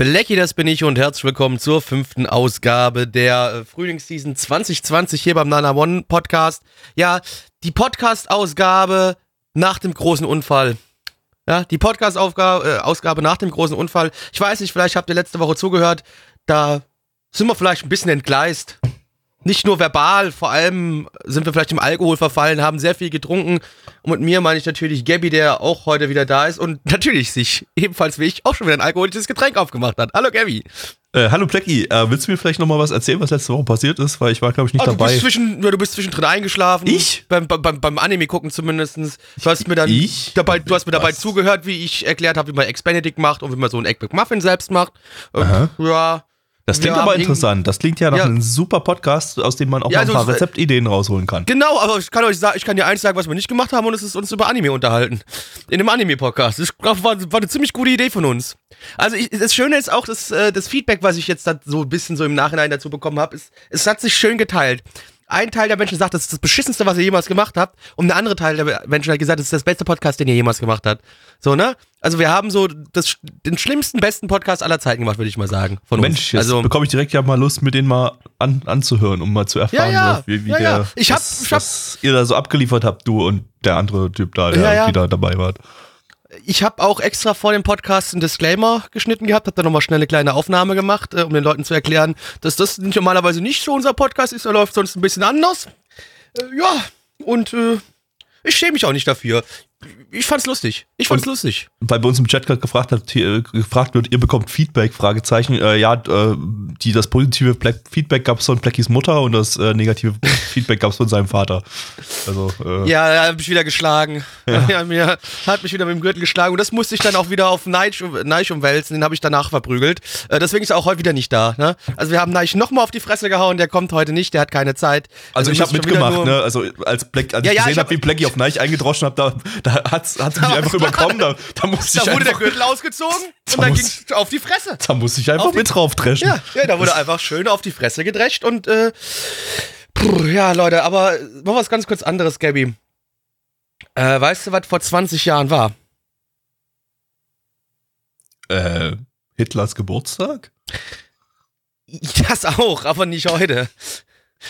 Blacky, das bin ich und herzlich willkommen zur fünften Ausgabe der äh, Frühlingsseason 2020 hier beim Nana One Podcast. Ja, die Podcast-Ausgabe nach dem großen Unfall. Ja, die Podcast-Ausgabe äh, nach dem großen Unfall. Ich weiß nicht, vielleicht habt ihr letzte Woche zugehört. Da sind wir vielleicht ein bisschen entgleist. Nicht nur verbal, vor allem sind wir vielleicht im Alkohol verfallen, haben sehr viel getrunken. Und mit mir meine ich natürlich Gabby, der auch heute wieder da ist und natürlich sich ebenfalls wie ich auch schon wieder ein alkoholisches Getränk aufgemacht hat. Hallo Gabby. Äh, hallo Plecky, äh, willst du mir vielleicht noch mal was erzählen, was letzte Woche passiert ist? Weil ich war, glaube ich, nicht Oh, du, dabei. bist zwischen, ja, du bist zwischendrin eingeschlafen. Ich? Beim, beim, beim Anime gucken zumindest. Du hast mir dann Ich? dabei, du hast mir dabei zugehört, wie ich erklärt habe, wie man Eggs Benedict macht und wie man so ein Egg McMuffin selbst macht. Äh. Ja. Das klingt aber interessant. Das klingt ja nach Ja. einem super Podcast, aus dem man auch Ja, mal ein also paar Rezeptideen rausholen kann. Genau, aber ich kann euch sagen, ich kann dir eins sagen, was wir nicht gemacht haben und es ist uns über Anime unterhalten. In einem Anime-Podcast. Das war, war eine ziemlich gute Idee von uns. Also ich, das Schöne ist auch, dass, äh, das Feedback, was ich jetzt da so ein bisschen so im Nachhinein dazu bekommen habe, ist, es hat sich schön geteilt. Ein Teil der Menschen sagt, das ist das beschissenste, was ihr jemals gemacht habt. Und der andere Teil der Menschen hat gesagt, das ist das beste Podcast, den ihr jemals gemacht habt. So, ne? Also wir haben so das, den schlimmsten, besten Podcast aller Zeiten gemacht, würde ich mal sagen. Von Mensch, uns. jetzt Also, bekomme ich direkt ja mal Lust, mir den mal an, anzuhören, um mal zu erfahren, Ja, ja. was- wie, wie Ja, der. Ich hab- was, ich hab- was ihr da so abgeliefert habt, du und der andere Typ da, der wieder dabei war. Ich habe auch extra vor dem Podcast einen Disclaimer geschnitten gehabt, habe da nochmal schnell eine kleine Aufnahme gemacht, äh, um den Leuten zu erklären, dass das normalerweise nicht so unser Podcast ist, er läuft sonst ein bisschen anders. Äh, ja, und äh, ich schäme mich auch nicht dafür. Ich fand's lustig. Ich fand's Und- lustig. Weil bei uns im Chat gerade gefragt, hat, äh, gefragt wird, ihr bekommt Feedback, Fragezeichen. Äh, ja, äh, die, das positive Black Feedback gab es von Pleckys Mutter und das äh, negative Feedback gab es von seinem Vater. Also, äh, Ja, er hat mich wieder geschlagen. Ja. mir, hat mich wieder mit dem Gürtel geschlagen. Und das musste ich dann auch wieder auf Neich, Neich umwälzen. Den habe ich danach verprügelt. Deswegen ist er auch heute wieder nicht da. Ne? Also wir haben Neich nochmal auf die Fresse gehauen. Der kommt heute nicht. Der hat keine Zeit. Also ich muss habe mitgemacht, ne? Also als Black, als Ja, ich ja, gesehen ich habe, hab- wie Blacky auf Neich eingedroschen hat, da, da hat's, hat's mich einfach überkommen. Da, da ich Da wurde der einfach, Gürtel ausgezogen Da und dann muss- ging's auf die Fresse. da musste ich einfach auf die- mit drauf dreschen. Ja, ja, da wurde einfach schön auf die Fresse gedrescht und äh, puh, ja, Leute, aber noch was ganz kurz anderes, Gabby. Äh, weißt du, was vor 20 Jahren war? Äh, Hitlers Geburtstag? Das auch, aber nicht heute.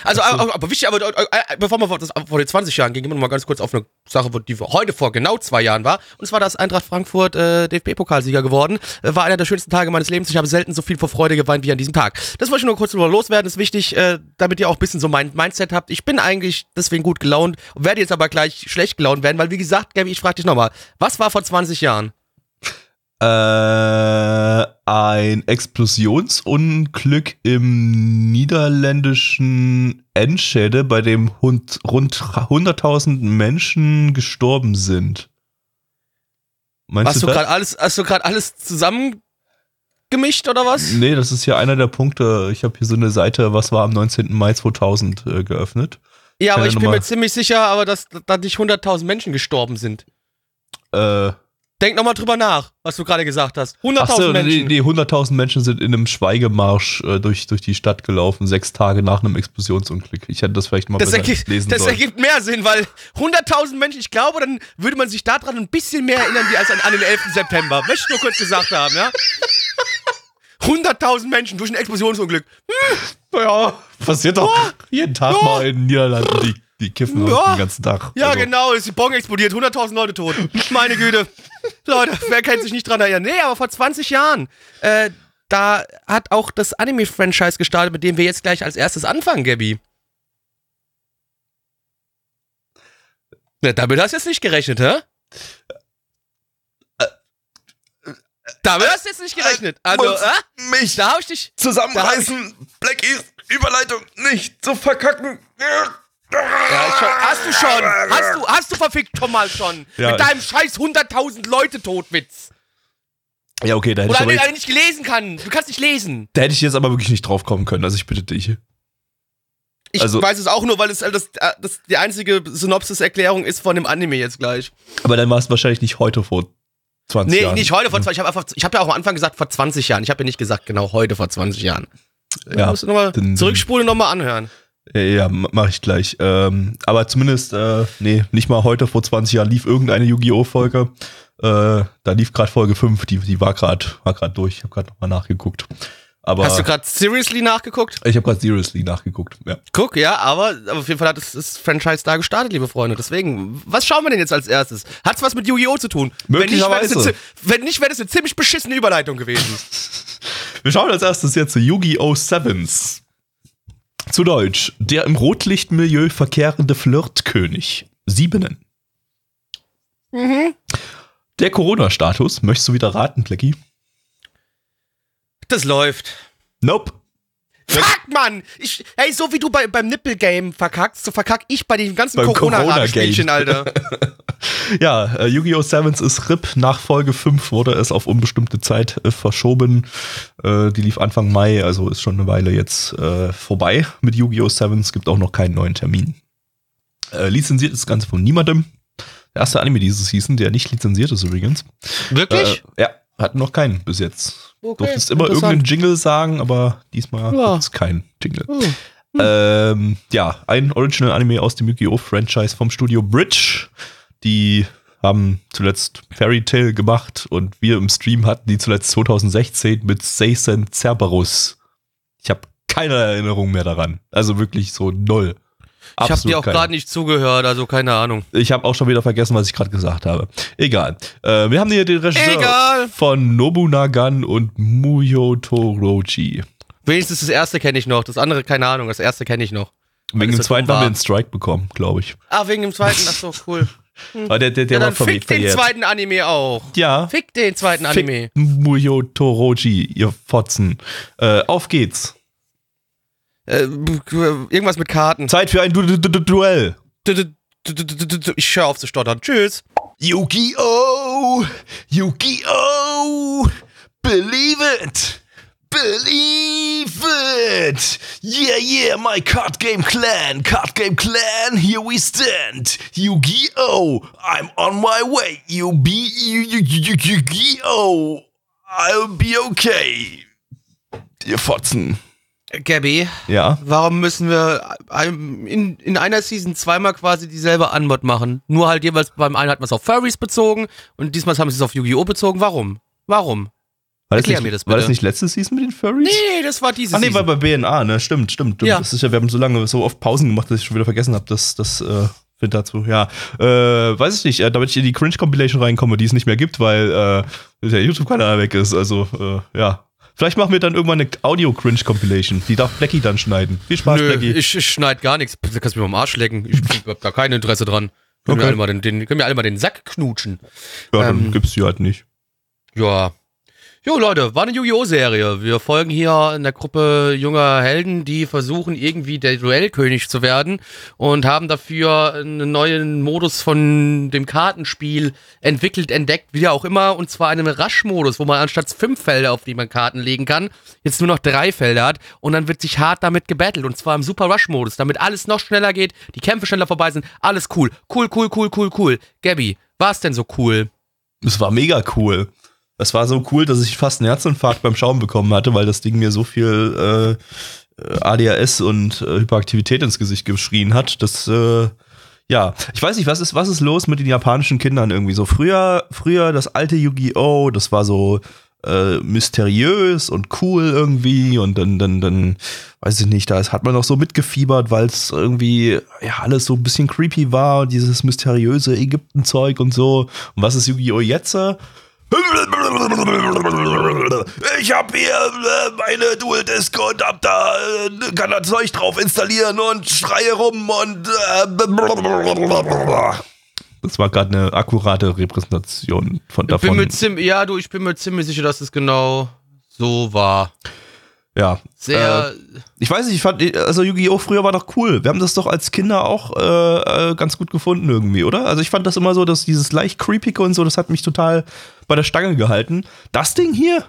Also, aber, aber wichtig, aber äh, äh, bevor wir vor, das, vor den 20 Jahren gehen, gehen wir noch mal ganz kurz auf eine Sache, die heute vor genau zwei Jahren war. Und zwar, dass Eintracht Frankfurt äh, DFB-Pokalsieger geworden. Äh, war einer der schönsten Tage meines Lebens. Ich habe selten so viel vor Freude geweint wie an diesem Tag. Das wollte ich nur kurz drüber loswerden. ist wichtig, äh, damit ihr auch ein bisschen so mein Mindset habt. Ich bin eigentlich deswegen gut gelaunt, werde jetzt aber gleich schlecht gelaunt werden, weil wie gesagt, Gabi, ich frage dich nochmal, was war vor 20 Jahren? Äh, ein Explosionsunglück im niederländischen Enschede, bei dem rund 100.000 Menschen gestorben sind. Meinst Hast du das? gerade alles, hast du gerade alles zusammengemischt oder was? Nee, das ist ja einer der Punkte. Ich habe hier so eine Seite, was war am 19. Mai 2000 äh, geöffnet. Ja, aber ich bin mir ziemlich sicher, aber dass da nicht 100.000 Menschen gestorben sind. Äh, Denk nochmal drüber nach, was du gerade gesagt hast. 100.000 ach so, nee, Menschen. nee, 100.000 Menschen sind in einem Schweigemarsch äh, durch, durch die Stadt gelaufen, sechs Tage nach einem Explosionsunglück. Ich hätte das vielleicht mal Das, ergibt, lesen das sollen. ergibt mehr Sinn, weil 100.000 Menschen, ich glaube, dann würde man sich daran ein bisschen mehr erinnern, wie als an, an den 11. September. Möchte ich nur kurz gesagt haben, ja? 100.000 Menschen durch ein Explosionsunglück. Ja, passiert doch jeden Tag Ja. mal in den Niederlanden. Die, die kiffen Ja. den ganzen Tag. Ja, Also, genau, ist die Bombe explodiert, 100.000 Leute tot. Meine Güte. Leute, wer kann sich nicht dran erinnern? Nee, aber vor 20 Jahren, äh, da hat auch das Anime-Franchise gestartet, mit dem wir jetzt gleich als erstes anfangen, Gabby. Ja, damit hast du jetzt nicht gerechnet, hä? Damit hast du jetzt nicht gerechnet. Also, muss äh? mich Da hab ich dich. zusammenreißen, Blackies Überleitung nicht zu verkacken. Ja, ich schon, hast du schon. Hast du, hast du verfickt schon mal schon. Ja, mit deinem scheiß 100.000 Leute Todwitz. Ja, okay, da hätte, Oder ich aber einer, der jetzt, nicht gelesen kann. Du kannst nicht lesen. da hätte ich jetzt aber wirklich nicht drauf kommen können. Also ich bitte dich. Ich Also- weiß es auch nur, weil es halt das, äh, das die einzige Synopsis-Erklärung ist von dem Anime jetzt gleich. Aber dann war es wahrscheinlich nicht heute vor 20 Nee, Jahren. nicht heute vor 20 Ich habe einfach, ich habe ja auch am Anfang gesagt vor 20 Jahren. Ich habe ja nicht gesagt genau heute vor 20 Jahren. Ja, musst du nochmal zurückspulen und nochmal anhören. Äh, Ja, mache ich gleich. Ähm, aber zumindest, äh, nee, nicht mal heute vor 20 Jahren lief irgendeine Yu-Gi-Oh! Folge. Äh, da lief gerade Folge 5, die, die war gerade war grad durch. Ich habe gerade nochmal nachgeguckt. Aber Hast du gerade seriously nachgeguckt? ich habe gerade seriously nachgeguckt. Ja. Guck, ja, aber, auf jeden Fall hat das, das Franchise da gestartet, liebe Freunde. Deswegen, was schauen wir denn jetzt als erstes? Hat's was mit Yu-Gi-Oh! zu tun? Möglicherweise. Wenn nicht, wäre das, eine zi- wenn nicht, wäre das eine ziemlich beschissene Überleitung gewesen. Wir schauen als erstes jetzt zu Yu-Gi-Oh! Sevens. Zu Deutsch. Der im Rotlichtmilieu verkehrende Flirtkönig. Siebenen. mhm. Der Corona-Status. Möchtest du wieder raten, Blackie? Das läuft. Nope. Fuck, Mann! Ich, hey, so wie du bei, beim Nippel-Game verkackst, so verkack ich bei den ganzen Corona-Spielchen, Alter. Ja, äh, Yu-Gi-Oh! Sevens ist RIP. Nach Folge 5 wurde es auf unbestimmte Zeit äh, verschoben. Äh, die lief Anfang Mai, also ist schon eine Weile jetzt äh, vorbei mit Yu-Gi-Oh! Sevens. Gibt auch noch keinen neuen Termin. Äh, lizenziert ist das Ganze von niemandem. Der erste Anime dieses Season, der nicht lizenziert ist übrigens. Wirklich? Äh, ja, hat noch keinen bis jetzt. Okay, Durftest immer irgendeinen Jingle sagen, aber diesmal Ja. gibt's keinen Jingle. Hm. Ähm, ja, ein Original-Anime aus dem Yu-Gi-Oh! Franchise vom Studio Bridge. Die haben zuletzt Fairy Tail gemacht und wir im Stream hatten die zuletzt 2016 mit Seisen Cerberus. Ich habe keine Erinnerung mehr daran. Also wirklich so null. Ich habe dir auch gerade nicht zugehört, also keine Ahnung. Ich habe auch schon wieder vergessen, was ich gerade gesagt habe. Egal. Äh, wir haben hier den Regisseur Egal. von Nobunagan und Muyo Toroji. Wenigstens das erste kenne ich noch, das andere keine Ahnung, das erste kenne ich noch. Wegen dem zweiten haben wir einen Strike bekommen, glaube ich. Ah, wegen dem zweiten, ach so, cool. Aber der, der, der ja, dann fick den zweiten Anime auch. Ja. Fick den zweiten Fick Anime. Muyo Toroji, ihr Fotzen. Äh, auf geht's. Äh, irgendwas mit Karten. Zeit für ein du du du du Duell. Du- du- du- du- du- du- du- Ich höre auf zu stottern. Tschüss. Yu-Gi-Oh! Yu-Gi-Oh! Believe it! Believe it! Yeah, yeah, my card game clan! Card game clan, here we stand! Yu-Gi-Oh! I'm on my way! You be Yu-Gi-Oh! I'll be okay! Ihr Fotzen. Gabby, Ja. warum müssen wir in, in einer Season zweimal quasi dieselbe Anmod machen? Nur halt jeweils beim einen hat man es auf Furries bezogen und diesmal haben sie es auf Yu-Gi-Oh! bezogen. Warum? Warum? War das, Erklär nicht, mir das war das bitte. nicht letzte Season mit den Furries? Nee, das war diese Ah, nee, war Season. bei BNA, ne? Stimmt, stimmt. stimmt. Ja. Das ist ja, wir haben so lange, so oft Pausen gemacht, dass ich schon wieder vergessen habe, dass das äh, dazu, ja. Äh, weiß ich nicht, äh, damit ich in die Cringe-Compilation reinkomme, die es nicht mehr gibt, weil äh, der YouTube-Kanal weg ist. Also, äh, ja. Vielleicht machen wir dann irgendwann eine Audio-Cringe-Compilation. Die darf Blackie dann schneiden. Viel Spaß, Nö, Blackie. ich, ich schneid gar nichts. Du kannst mich mal am Arsch lecken. Ich hab da kein Interesse dran. Können, Okay. wir alle mal den, den, können wir alle mal den Sack knutschen. ja, dann ähm, gibt's die halt nicht. Ja. Jo, Leute, war eine Yu-Gi-Oh! Serie. Wir folgen hier in der Gruppe junger Helden, die versuchen, irgendwie der Duellkönig zu werden und haben dafür einen neuen Modus von dem Kartenspiel entwickelt, entdeckt, wie auch immer, und zwar einen Rush-Modus, wo man anstatt fünf Felder, auf die man Karten legen kann, jetzt nur noch drei Felder hat und dann wird sich hart damit gebettelt und zwar im Super Rush-Modus, damit alles noch schneller geht, die Kämpfe schneller vorbei sind, alles cool. Cool, cool, cool, cool, cool. Gabby, war es denn so cool? Es war mega cool. Es war so cool, dass ich fast einen Herzinfarkt beim Schauen bekommen hatte, weil das Ding mir so viel äh, ADHS und äh, Hyperaktivität ins Gesicht geschrien hat. Das, äh, ja, ich weiß nicht, was ist, was ist los mit den japanischen Kindern irgendwie so? Früher, früher das alte Yu-Gi-Oh!, das war so äh, mysteriös und cool irgendwie und dann, dann, dann, weiß ich nicht, da hat man noch so mitgefiebert, weil es irgendwie, ja, alles so ein bisschen creepy war dieses mysteriöse Ägypten-Zeug und so. Und was ist Yu-Gi-Oh! jetzt? Ich hab hier äh, meine Dual Disc und hab da, äh, kann da Zeug drauf installieren und schreie rum und äh, das war gerade eine akkurate Repräsentation von Ich bin davon. mir ziemlich, ja, du, ich bin mir ziemlich sicher, dass es genau so war. Ja. Sehr. Äh, ich weiß nicht, ich fand, also Yu-Gi-Oh! früher war doch cool. Wir haben das doch als Kinder auch äh, äh, ganz gut gefunden irgendwie, oder? Also ich fand das immer so, dass dieses leicht creepige und so, das hat mich total bei der Stange gehalten. Das Ding hier,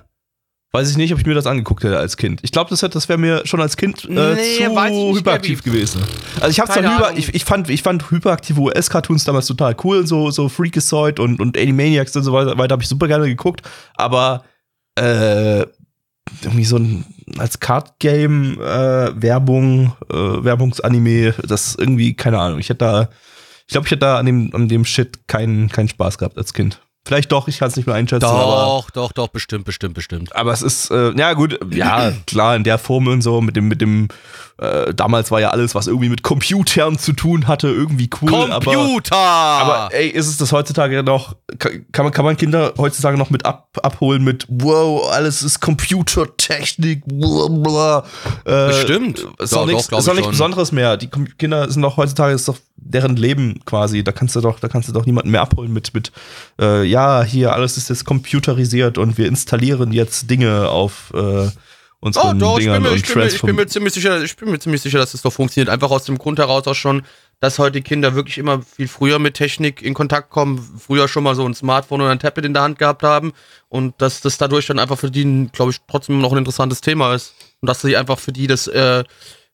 weiß ich nicht, ob ich mir das angeguckt hätte als Kind. Ich glaube, das, hätte- das wäre mir schon als Kind äh, Nee, zu hyperaktiv gewesen. Also ich habe zwar hyper, ich, ich fand, ich fand hyperaktive US-Cartoons damals total cool, so so Freakazoid und und Animaniacs und so weiter, weiter habe ich super gerne geguckt, aber äh, irgendwie so ein als Card Game äh, Werbung äh, Werbungsanime, das irgendwie keine Ahnung. Ich hätte da, ich glaube, ich hätte da an dem an dem Shit keinen keinen Spaß gehabt als Kind. Vielleicht doch, ich kann es nicht mehr einschätzen, aber doch, doch, doch, bestimmt, bestimmt, bestimmt. aber es ist, äh, ja gut, ja, klar, in der Formel und so, mit dem, mit dem, äh, damals war ja alles, was irgendwie mit Computern zu tun hatte, irgendwie cool. Aber, Computer! aber ey, ist es das heutzutage noch, kann kann man, kann man Kinder heutzutage noch mit ab, abholen mit, wow, alles ist Computertechnik, bla, bla. Äh, Bestimmt. Ist doch nichts, doch, ist doch ich nichts. Besonderes mehr. Die Kinder sind doch heutzutage, ist doch deren Leben quasi. Da kannst du doch, da kannst du doch niemanden mehr abholen mit, mit, äh, ja, hier, alles ist jetzt computerisiert und wir installieren jetzt Dinge auf, äh, Oh, unseren doch, ich bin, Dingern mir, ich, bin mir, ich bin mir ziemlich sicher, ich bin mir ziemlich sicher, dass das doch funktioniert. Einfach aus dem Grund heraus auch schon, dass heute Kinder wirklich immer viel früher mit Technik in Kontakt kommen, früher schon mal so ein Smartphone oder ein Tablet in der Hand gehabt haben und dass das dadurch dann einfach für die, glaube ich, trotzdem noch ein interessantes Thema ist. Und dass sie einfach für die das äh,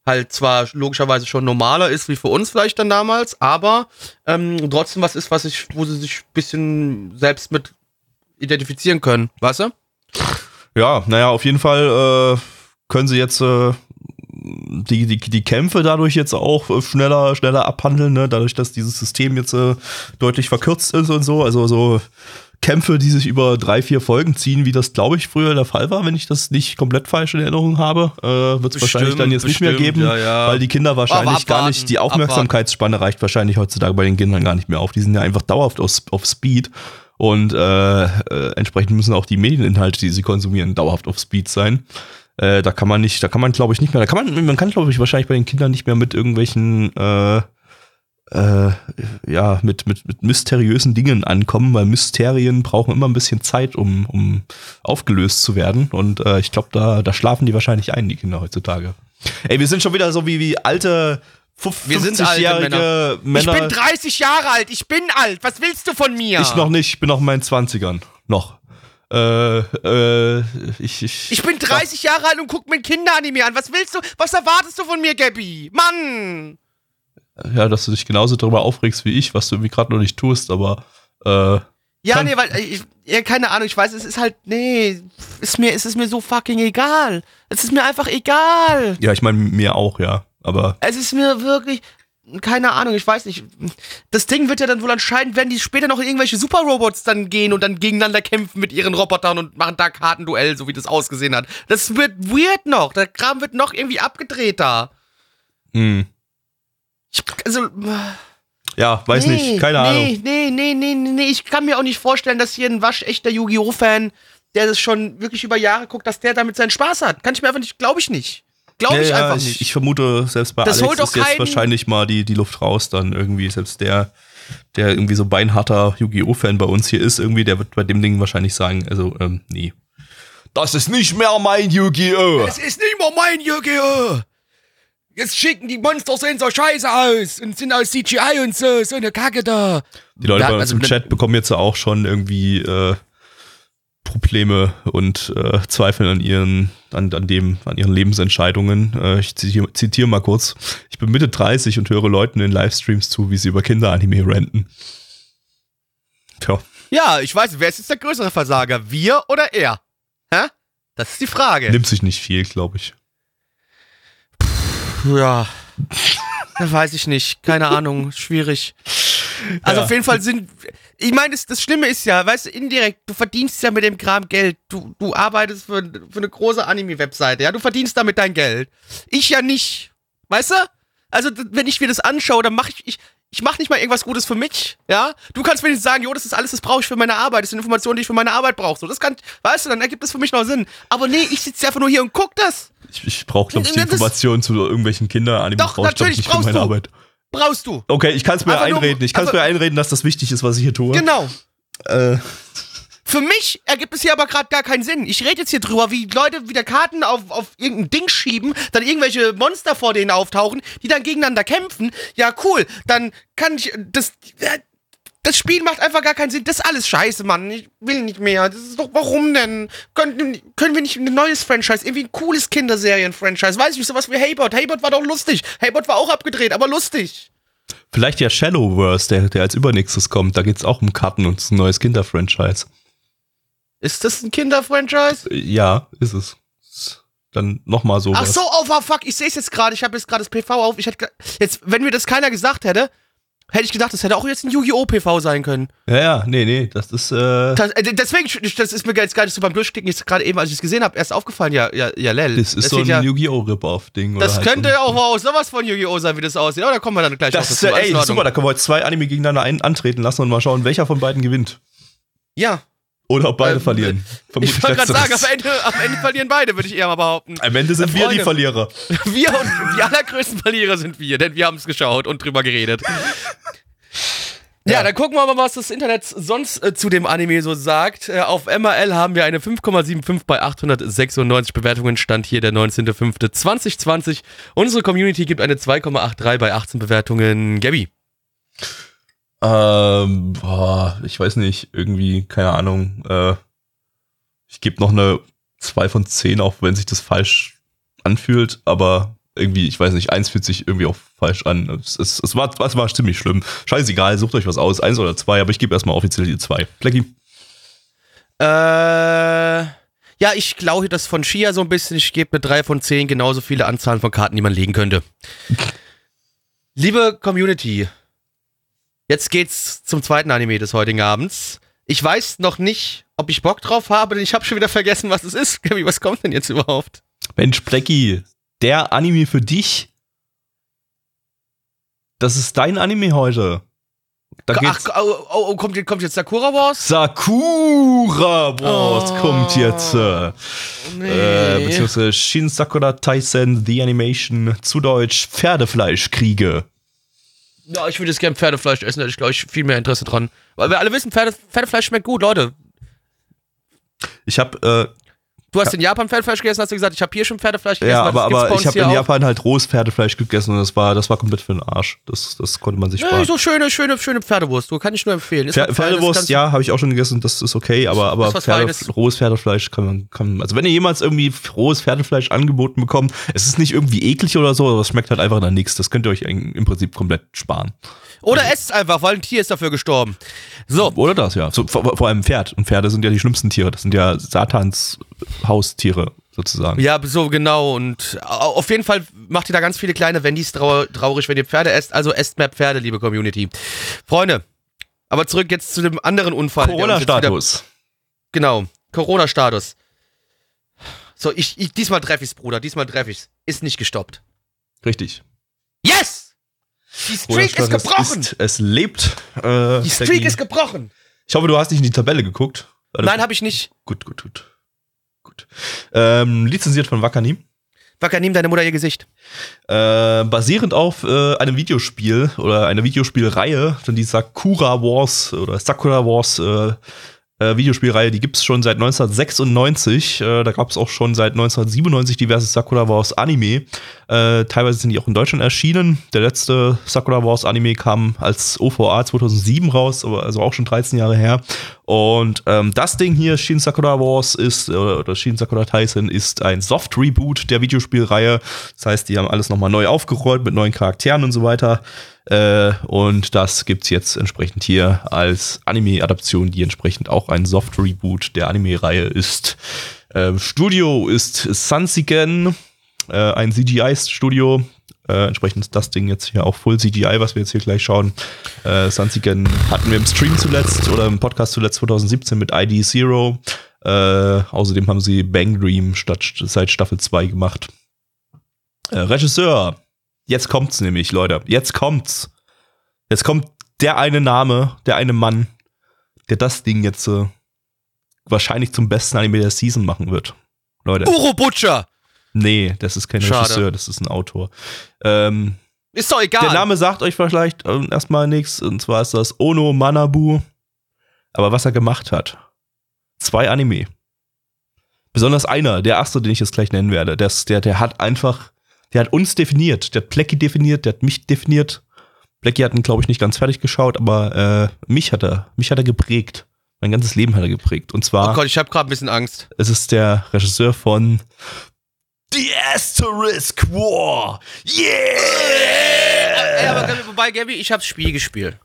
halt zwar logischerweise schon normaler ist wie für uns vielleicht dann damals, aber ähm, trotzdem was ist, was ich, wo sie sich ein bisschen selbst mit identifizieren können, weißt du? Ja, naja, auf jeden Fall äh, können sie jetzt äh, die, die, die Kämpfe dadurch jetzt auch äh, schneller, schneller abhandeln, ne? dadurch, dass dieses System jetzt äh, deutlich verkürzt ist und so. Also so Kämpfe, die sich über drei, vier Folgen ziehen, wie das, glaube ich, früher der Fall war, wenn ich das nicht komplett falsch in Erinnerung habe, äh, wird es wahrscheinlich dann jetzt nicht mehr bestimmt, geben, ja, ja. weil die Kinder wahrscheinlich gar abwarten, nicht, die Aufmerksamkeitsspanne reicht wahrscheinlich heutzutage bei den Kindern gar nicht mehr auf. Die sind ja einfach dauerhaft auf, auf Speed. Und äh, äh, entsprechend müssen auch die Medieninhalte, die sie konsumieren, dauerhaft auf Speed sein. Äh, da kann man nicht, da kann man, glaube ich, nicht mehr, da kann man, man kann, glaube ich, wahrscheinlich bei den Kindern nicht mehr mit irgendwelchen äh, äh, ja, mit, mit, mit mysteriösen Dingen ankommen, weil Mysterien brauchen immer ein bisschen Zeit, um, um aufgelöst zu werden. Und äh, ich glaube, da, da schlafen die wahrscheinlich ein, die Kinder heutzutage. Ey, wir sind schon wieder so wie, wie alte Wir sind alte 50-jährige Männer. Ich bin 30 Jahre alt, ich bin alt. Was willst du von mir? Ich noch nicht, ich bin noch in meinen 20ern. Noch. Äh, äh, ich, ich, Ich bin 30 Jahre alt und guck mir ein Kinderanime an. Was willst du? Was erwartest du von mir, Gabby? Mann! Ja, dass du dich genauso darüber aufregst wie ich, was du irgendwie gerade noch nicht tust, aber äh, Ja, nee, weil äh, ich, ja, keine Ahnung, ich weiß, es ist halt nee, ist mir es ist mir so fucking egal. Es ist mir einfach egal. ja, ich meine mir auch, ja. Aber Es ist mir wirklich keine Ahnung, ich weiß nicht. Das Ding wird ja dann wohl entscheidend, werden die später noch in irgendwelche Superrobots dann gehen und dann gegeneinander kämpfen mit ihren Robotern und machen da Kartenduell, so wie das ausgesehen hat. Das wird weird noch. Der Kram wird noch irgendwie abgedreht da. Ich, also, ja, weiß nee, nicht, keine nee, Ahnung. Nee, nee, nee, nee, nee. Ich kann mir auch nicht vorstellen, dass hier ein waschechter Yu-Gi-Oh!-Fan, der das schon wirklich über Jahre guckt, dass der damit seinen Spaß hat. Kann ich mir einfach nicht, glaube ich nicht. Glaube ich Ja, einfach ich, nicht. ich vermute, selbst bei Das Alex ist jetzt wahrscheinlich mal die, die Luft raus dann irgendwie. Selbst der, der irgendwie so beinharter Yu-Gi-Oh!-Fan bei uns hier ist, irgendwie, der wird bei dem Ding wahrscheinlich sagen, also, ähm, nee. Das ist nicht mehr mein Yu-Gi-Oh! Es ist nicht mal mein Yu-Gi-Oh! Jetzt schicken die Monster sehen so scheiße aus und sind aus CGI und so, so eine Kacke da. Die Leute Ja, bei uns also im Chat bekommen jetzt auch schon irgendwie äh, Probleme und äh, zweifeln an ihren, an, an dem, an ihren Lebensentscheidungen. Äh, ich zitiere, zitiere mal kurz. Ich bin Mitte 30 und höre Leuten in Livestreams zu, wie sie über Kinderanime ranten. Tja. Ja, ich weiß, wer ist jetzt der größere Versager? Wir oder er? Hä? Das ist die Frage. Nimmt sich nicht viel, glaube ich. Ja. Weiß ich nicht. Keine Ahnung. Schwierig. Also Ja. auf jeden Fall sind. Ich meine, das, das Schlimme ist ja, weißt du, indirekt, du verdienst ja mit dem Kram Geld. Du, du arbeitest für, für eine große Anime-Webseite, ja. Du verdienst damit dein Geld. Ich ja nicht. Weißt du? Also, wenn ich mir das anschaue, dann mache ich. ich ich mache nicht mal irgendwas Gutes für mich, ja? Du kannst wenigstens sagen, jo, das ist alles, das brauche ich für meine Arbeit, das sind Informationen, die ich für meine Arbeit brauche. So, das kann, weißt du, dann ergibt das für mich noch Sinn. Aber nee, ich sitze einfach nur hier und guck das. Ich, ich brauche, glaube ich, die Das- Informationen zu irgendwelchen Kinderanime Doch, brauche ich, glaub ich, natürlich nicht für brauchst meine du. Arbeit. Brauchst du. Okay, ich kann es mir Einfach nur- einreden. Ich kann es mir einreden, dass das wichtig ist, was ich hier tue. Genau. Äh, Für mich ergibt es hier aber gerade gar keinen Sinn. Ich rede jetzt hier drüber, wie Leute wieder Karten auf, auf irgendein Ding schieben, dann irgendwelche Monster vor denen auftauchen, die dann gegeneinander kämpfen. Ja, cool. Dann kann ich das. Das Spiel macht einfach gar keinen Sinn. Das ist alles scheiße, Mann. Ich will nicht mehr. Das ist doch, warum denn? Können, können wir nicht ein neues Franchise, irgendwie ein cooles Kinderserien-Franchise? Weiß ich nicht, sowas wie Haybot. Haybot war doch lustig. Haybot war auch abgedreht, aber lustig. Vielleicht ja Shadowverse, der, der als übernächstes kommt. Da geht es auch um Karten und ein neues Kinderfranchise. Ist das ein Kinderfranchise? Ja, ist es. Dann nochmal so. Ach so, oh fuck, ich sehe es jetzt gerade. Ich habe jetzt gerade das PV auf. Ich hätte jetzt, wenn mir das keiner gesagt hätte, Hätte ich gedacht, das hätte auch jetzt ein Yu-Gi-Oh! PV sein können. Ja, ja, nee, nee, das ist. Äh das, äh, deswegen, das ist mir jetzt geil, dass du beim Durchklicken jetzt gerade eben, als ich es gesehen habe, erst aufgefallen, ja, ja, ja, Lel. Das ist das so ein ja, Yu-Gi-Oh! Rip-Off-Ding. Das halt könnte so auch mal sowas von Yu-Gi-Oh! sein, wie das aussieht. Aber da kommen wir dann gleich das, auf. Das ey, super, da können wir heute zwei Anime gegeneinander ein antreten lassen und mal schauen, welcher von beiden gewinnt. Ja, oder ob beide ähm, verlieren. Vermutlich ich wollte gerade sagen, am Ende, am Ende verlieren beide, würde ich eher mal behaupten. Am Ende sind Freunde, wir die Verlierer. Wir und die allergrößten Verlierer sind wir, denn wir haben es geschaut und drüber geredet. Ja, ja, dann gucken wir mal, was das Internet sonst äh, zu dem Anime so sagt. Äh, auf MRL haben wir eine 5,75 bei 896 Bewertungen. Stand hier der 19.05.2020. Unsere Community gibt eine 2,83 bei 18 Bewertungen. Gabby. Ähm, boah, ich weiß nicht, irgendwie, keine Ahnung. Äh, ich gebe noch eine 2 von 10, auch wenn sich das falsch anfühlt, aber irgendwie, ich weiß nicht, eins fühlt sich irgendwie auch falsch an. Es, es, es, war, es war ziemlich schlimm. Scheißegal, sucht euch was aus, eins oder zwei, aber ich gebe erstmal offiziell die zwei. Plecki? Äh, ja, ich glaube das von Shia so ein bisschen. Ich gebe eine 3 von 10, genauso viele Anzahlen von Karten, die man legen könnte. Liebe Community, Jetzt geht's zum zweiten Anime des heutigen Abends. Ich weiß noch nicht, ob ich Bock drauf habe, denn ich habe schon wieder vergessen, was es ist. Gabi, was kommt denn jetzt überhaupt? Mensch, Blackie, der Anime für dich. Das ist dein Anime heute. Da Ach, oh, oh, oh, kommt, kommt jetzt Sakura Wars? Sakura Wars oh, kommt jetzt. Äh, nee. äh, beziehungsweise Shin Sakura Taisen The Animation, zu Deutsch Pferdefleischkriege. Ja, ich würde jetzt gerne Pferdefleisch essen, da hätte ich, glaube ich, viel mehr Interesse dran. Weil wir alle wissen, Pferde, Pferdefleisch schmeckt gut, Leute. Ich habe äh, Du hast in Japan Pferdefleisch gegessen, hast du gesagt, ich habe hier schon Pferdefleisch gegessen. Ja, aber, aber ich habe in Japan halt rohes Pferdefleisch gegessen und das war, das war komplett für den Arsch. Das, das konnte man sich sparen. Ja, so schöne, schöne, schöne Pferdewurst. Du kann ich nur empfehlen. Pfer Pferdewurst, ja, habe ich auch schon gegessen. Das ist okay, aber, aber Pferde, rohes Pferdefleisch kann man, kann, also wenn ihr jemals irgendwie rohes Pferdefleisch angeboten bekommt, es ist nicht irgendwie eklig oder so, aber es schmeckt halt einfach nach nichts. Das könnt ihr euch im Prinzip komplett sparen. Oder also, esst einfach, weil ein Tier ist dafür gestorben. So. Oder das, ja. So, vor, vor allem Pferd. Und Pferde sind ja die schlimmsten Tiere. Das sind ja Satans Haustiere sozusagen. Ja, so genau. Und auf jeden Fall macht ihr da ganz viele kleine Wendys trau traurig, wenn ihr Pferde esst. Also esst mehr Pferde, liebe Community. Freunde, aber zurück jetzt zu dem anderen Unfall. Corona-Status. Genau, Corona-Status. So, ich, ich diesmal treffe ich's, Bruder. Diesmal treffe ich's. Ist nicht gestoppt. Richtig. Yes! Die Streak ist gebrochen! Ist, es lebt. Äh, die Streak ist gebrochen! Ich hoffe, du hast nicht in die Tabelle geguckt. Nein, habe ich nicht. Gut, gut, gut. Gut. Ähm, lizenziert von Wakanim. Wakanim, deine Mutter, ihr Gesicht. Äh, basierend auf äh, einem Videospiel oder einer Videospielreihe, die Sakura Wars oder Sakura Wars äh, äh, Videospielreihe, die gibt es schon seit 1996. Äh, da gab es auch schon seit 1997 diverse Sakura Wars Anime. Äh, teilweise sind die auch in Deutschland erschienen. Der letzte Sakura Wars Anime kam als OVA 2007 raus, also auch schon 13 Jahre her. Und ähm, das Ding hier, Shin Sakura Wars, ist, oder Shin Sakura Tyson, ist ein Soft-Reboot der Videospielreihe. Das heißt, die haben alles nochmal neu aufgerollt mit neuen Charakteren und so weiter. Äh, und das gibt's jetzt entsprechend hier als Anime-Adaption, die entsprechend auch ein Soft-Reboot der Anime-Reihe ist. Äh, Studio ist Sansigen, äh, ein CGI-Studio. Äh, entsprechend ist das Ding jetzt hier auch Full CGI, was wir jetzt hier gleich schauen. Äh, Sansigen hatten wir im Stream zuletzt oder im Podcast zuletzt 2017 mit ID Zero. Äh, außerdem haben sie Bang Dream statt, seit Staffel 2 gemacht. Regisseur Jetzt kommt's nämlich, Leute. Jetzt kommt's. Jetzt kommt der eine Name, der eine Mann, der das Ding jetzt äh, wahrscheinlich zum besten Anime der Season machen wird. Leute. Uro Butcher! Nee, das ist kein Schade. Regisseur, das ist ein Autor. Ähm, ist doch egal. Der Name sagt euch vielleicht äh, erstmal nichts, und zwar ist das Ono Manabu. Aber was er gemacht hat, zwei Anime. Besonders einer, der erste, den ich jetzt gleich nennen werde, der, der, der hat einfach, der hat uns definiert, der hat Plecky definiert, der hat mich definiert. Plecky hat ihn, glaube ich, nicht ganz fertig geschaut, aber äh, mich hat er, mich hat er geprägt. Mein ganzes Leben hat er geprägt. Und zwar. Oh Gott, ich habe gerade ein bisschen Angst. Es ist der Regisseur von The Asterisk War. Yeah! Ey, aber wobei, Gabby, ich habe Spiel gespielt.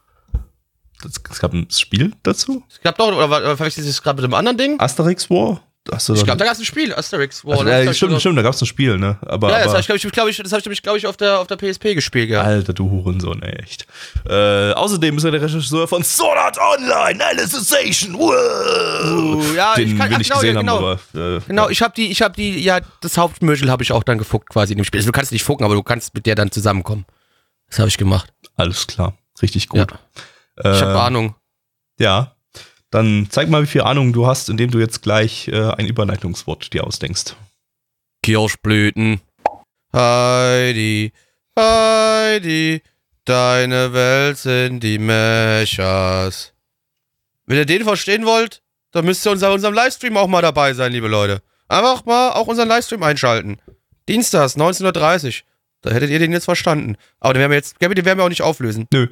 Das, es gab ein Spiel dazu? Ich glaube doch, oder, oder verwechselt das gerade mit dem anderen Ding? Asterix War? Hast du ich glaube, da gab es ein Spiel, Asterix War. Also, äh, stimmt, stimmt, da gab es ein Spiel, ne? Aber, ja, das habe ich, glaub ich, das hab ich, glaub ich, auf der, auf der PSP gespielt, ja. Alter, du Hurensohn, ey, echt. Äh, außerdem ist er der Regisseur von Sword Art Online, Alicization, wow. Uh, ja, Den ich kann, wir nicht genau, gesehen genau. haben, aber. Äh, Genau, ich habe die, ich habe die, ja, das Hauptmöschel habe ich auch dann gefuckt quasi in dem Spiel. Also, du kannst nicht fucken, aber du kannst mit der dann zusammenkommen. Das habe ich gemacht. Alles klar, richtig gut. Ja. Ich habe Äh, Ahnung. Ja. Dann zeig mal, wie viel Ahnung du hast, indem du jetzt gleich äh, ein Überleitungswort dir ausdenkst. Kirschblüten. Heidi, Heidi, deine Welt sind die Mechas. Wenn ihr den verstehen wollt, dann müsst ihr unser, unserem Livestream auch mal dabei sein, liebe Leute. Einfach mal auch unseren Livestream einschalten. Dienstags, 19.30 Uhr. Da hättet ihr den jetzt verstanden. Aber den werden wir jetzt, den werden wir auch nicht auflösen. Nö.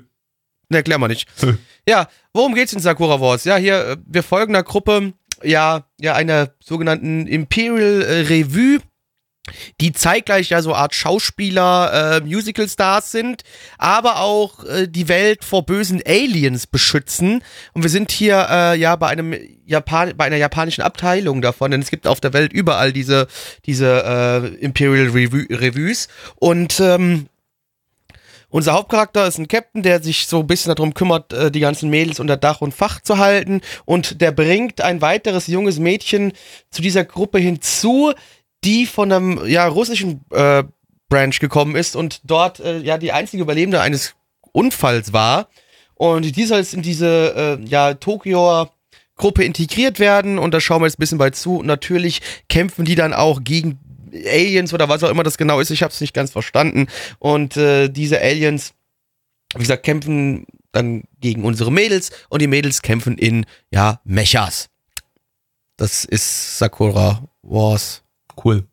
Ne, erklär mal nicht. Hm. Ja, worum geht's in Sakura Wars? Ja, hier, äh, wir folgen einer Gruppe, ja, ja, einer sogenannten Imperial äh, Revue, die zeitgleich ja so Art Schauspieler, äh, Musical-Stars sind, aber auch äh, die Welt vor bösen Aliens beschützen. Und wir sind hier äh, ja bei einem Japan bei einer japanischen Abteilung davon, denn es gibt auf der Welt überall diese, diese äh, Imperial Revue Revues. Und ähm, unser Hauptcharakter ist ein Captain, der sich so ein bisschen darum kümmert, äh, die ganzen Mädels unter Dach und Fach zu halten. Und der bringt ein weiteres junges Mädchen zu dieser Gruppe hinzu, die von einem ja, russischen äh, Branch gekommen ist und dort äh, ja die einzige Überlebende eines Unfalls war. Und die soll jetzt in diese äh, ja, Tokioer Gruppe integriert werden und da schauen wir jetzt ein bisschen bei zu. Und natürlich kämpfen die dann auch gegen Aliens oder was auch immer das genau ist. Ich habe es nicht ganz verstanden. Und äh, diese Aliens, wie gesagt, kämpfen dann gegen unsere Mädels und die Mädels kämpfen in, ja, Mechas. Das ist Sakura Wars. Cool.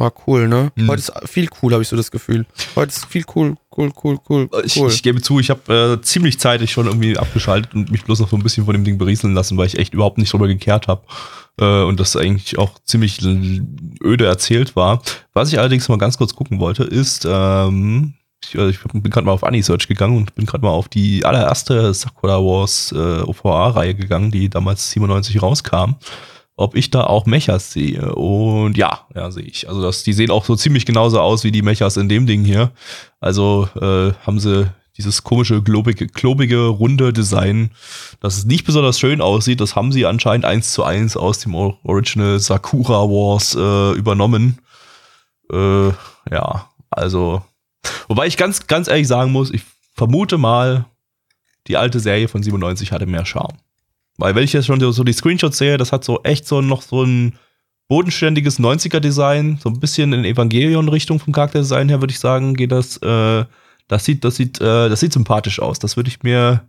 War cool, ne? Mhm. Heute ist viel cool, habe ich so das Gefühl. Heute ist viel cool, cool, cool, cool. cool. Ich, ich gebe zu, ich habe äh, ziemlich zeitig schon irgendwie abgeschaltet und mich bloß noch so ein bisschen von dem Ding berieseln lassen, weil ich echt überhaupt nicht drüber gekehrt habe. Äh, und das eigentlich auch ziemlich öde erzählt war. Was ich allerdings mal ganz kurz gucken wollte, ist, ähm, ich, also ich bin gerade mal auf Anisearch gegangen und bin gerade mal auf die allererste Sakura Wars äh, OVA-Reihe gegangen, die damals 97 rauskam. Ob ich da auch Mechas sehe. Und ja, ja, sehe ich. Also das, die sehen auch so ziemlich genauso aus wie die Mechas in dem Ding hier. Also äh, haben sie dieses komische, globige, klobige, runde Design, das nicht besonders schön aussieht. Das haben sie anscheinend eins zu eins aus dem Original Sakura Wars äh, übernommen. Äh, ja, also. Wobei ich ganz, ganz ehrlich sagen muss, ich vermute mal, die alte Serie von 97 hatte mehr Charme. Weil wenn ich jetzt schon so die Screenshots sehe, das hat so echt so noch so ein bodenständiges 90er-Design, so ein bisschen in Evangelion-Richtung vom Charakterdesign her, würde ich sagen, geht das, äh, das sieht, das sieht, äh, das sieht sympathisch aus. Das würde ich mir,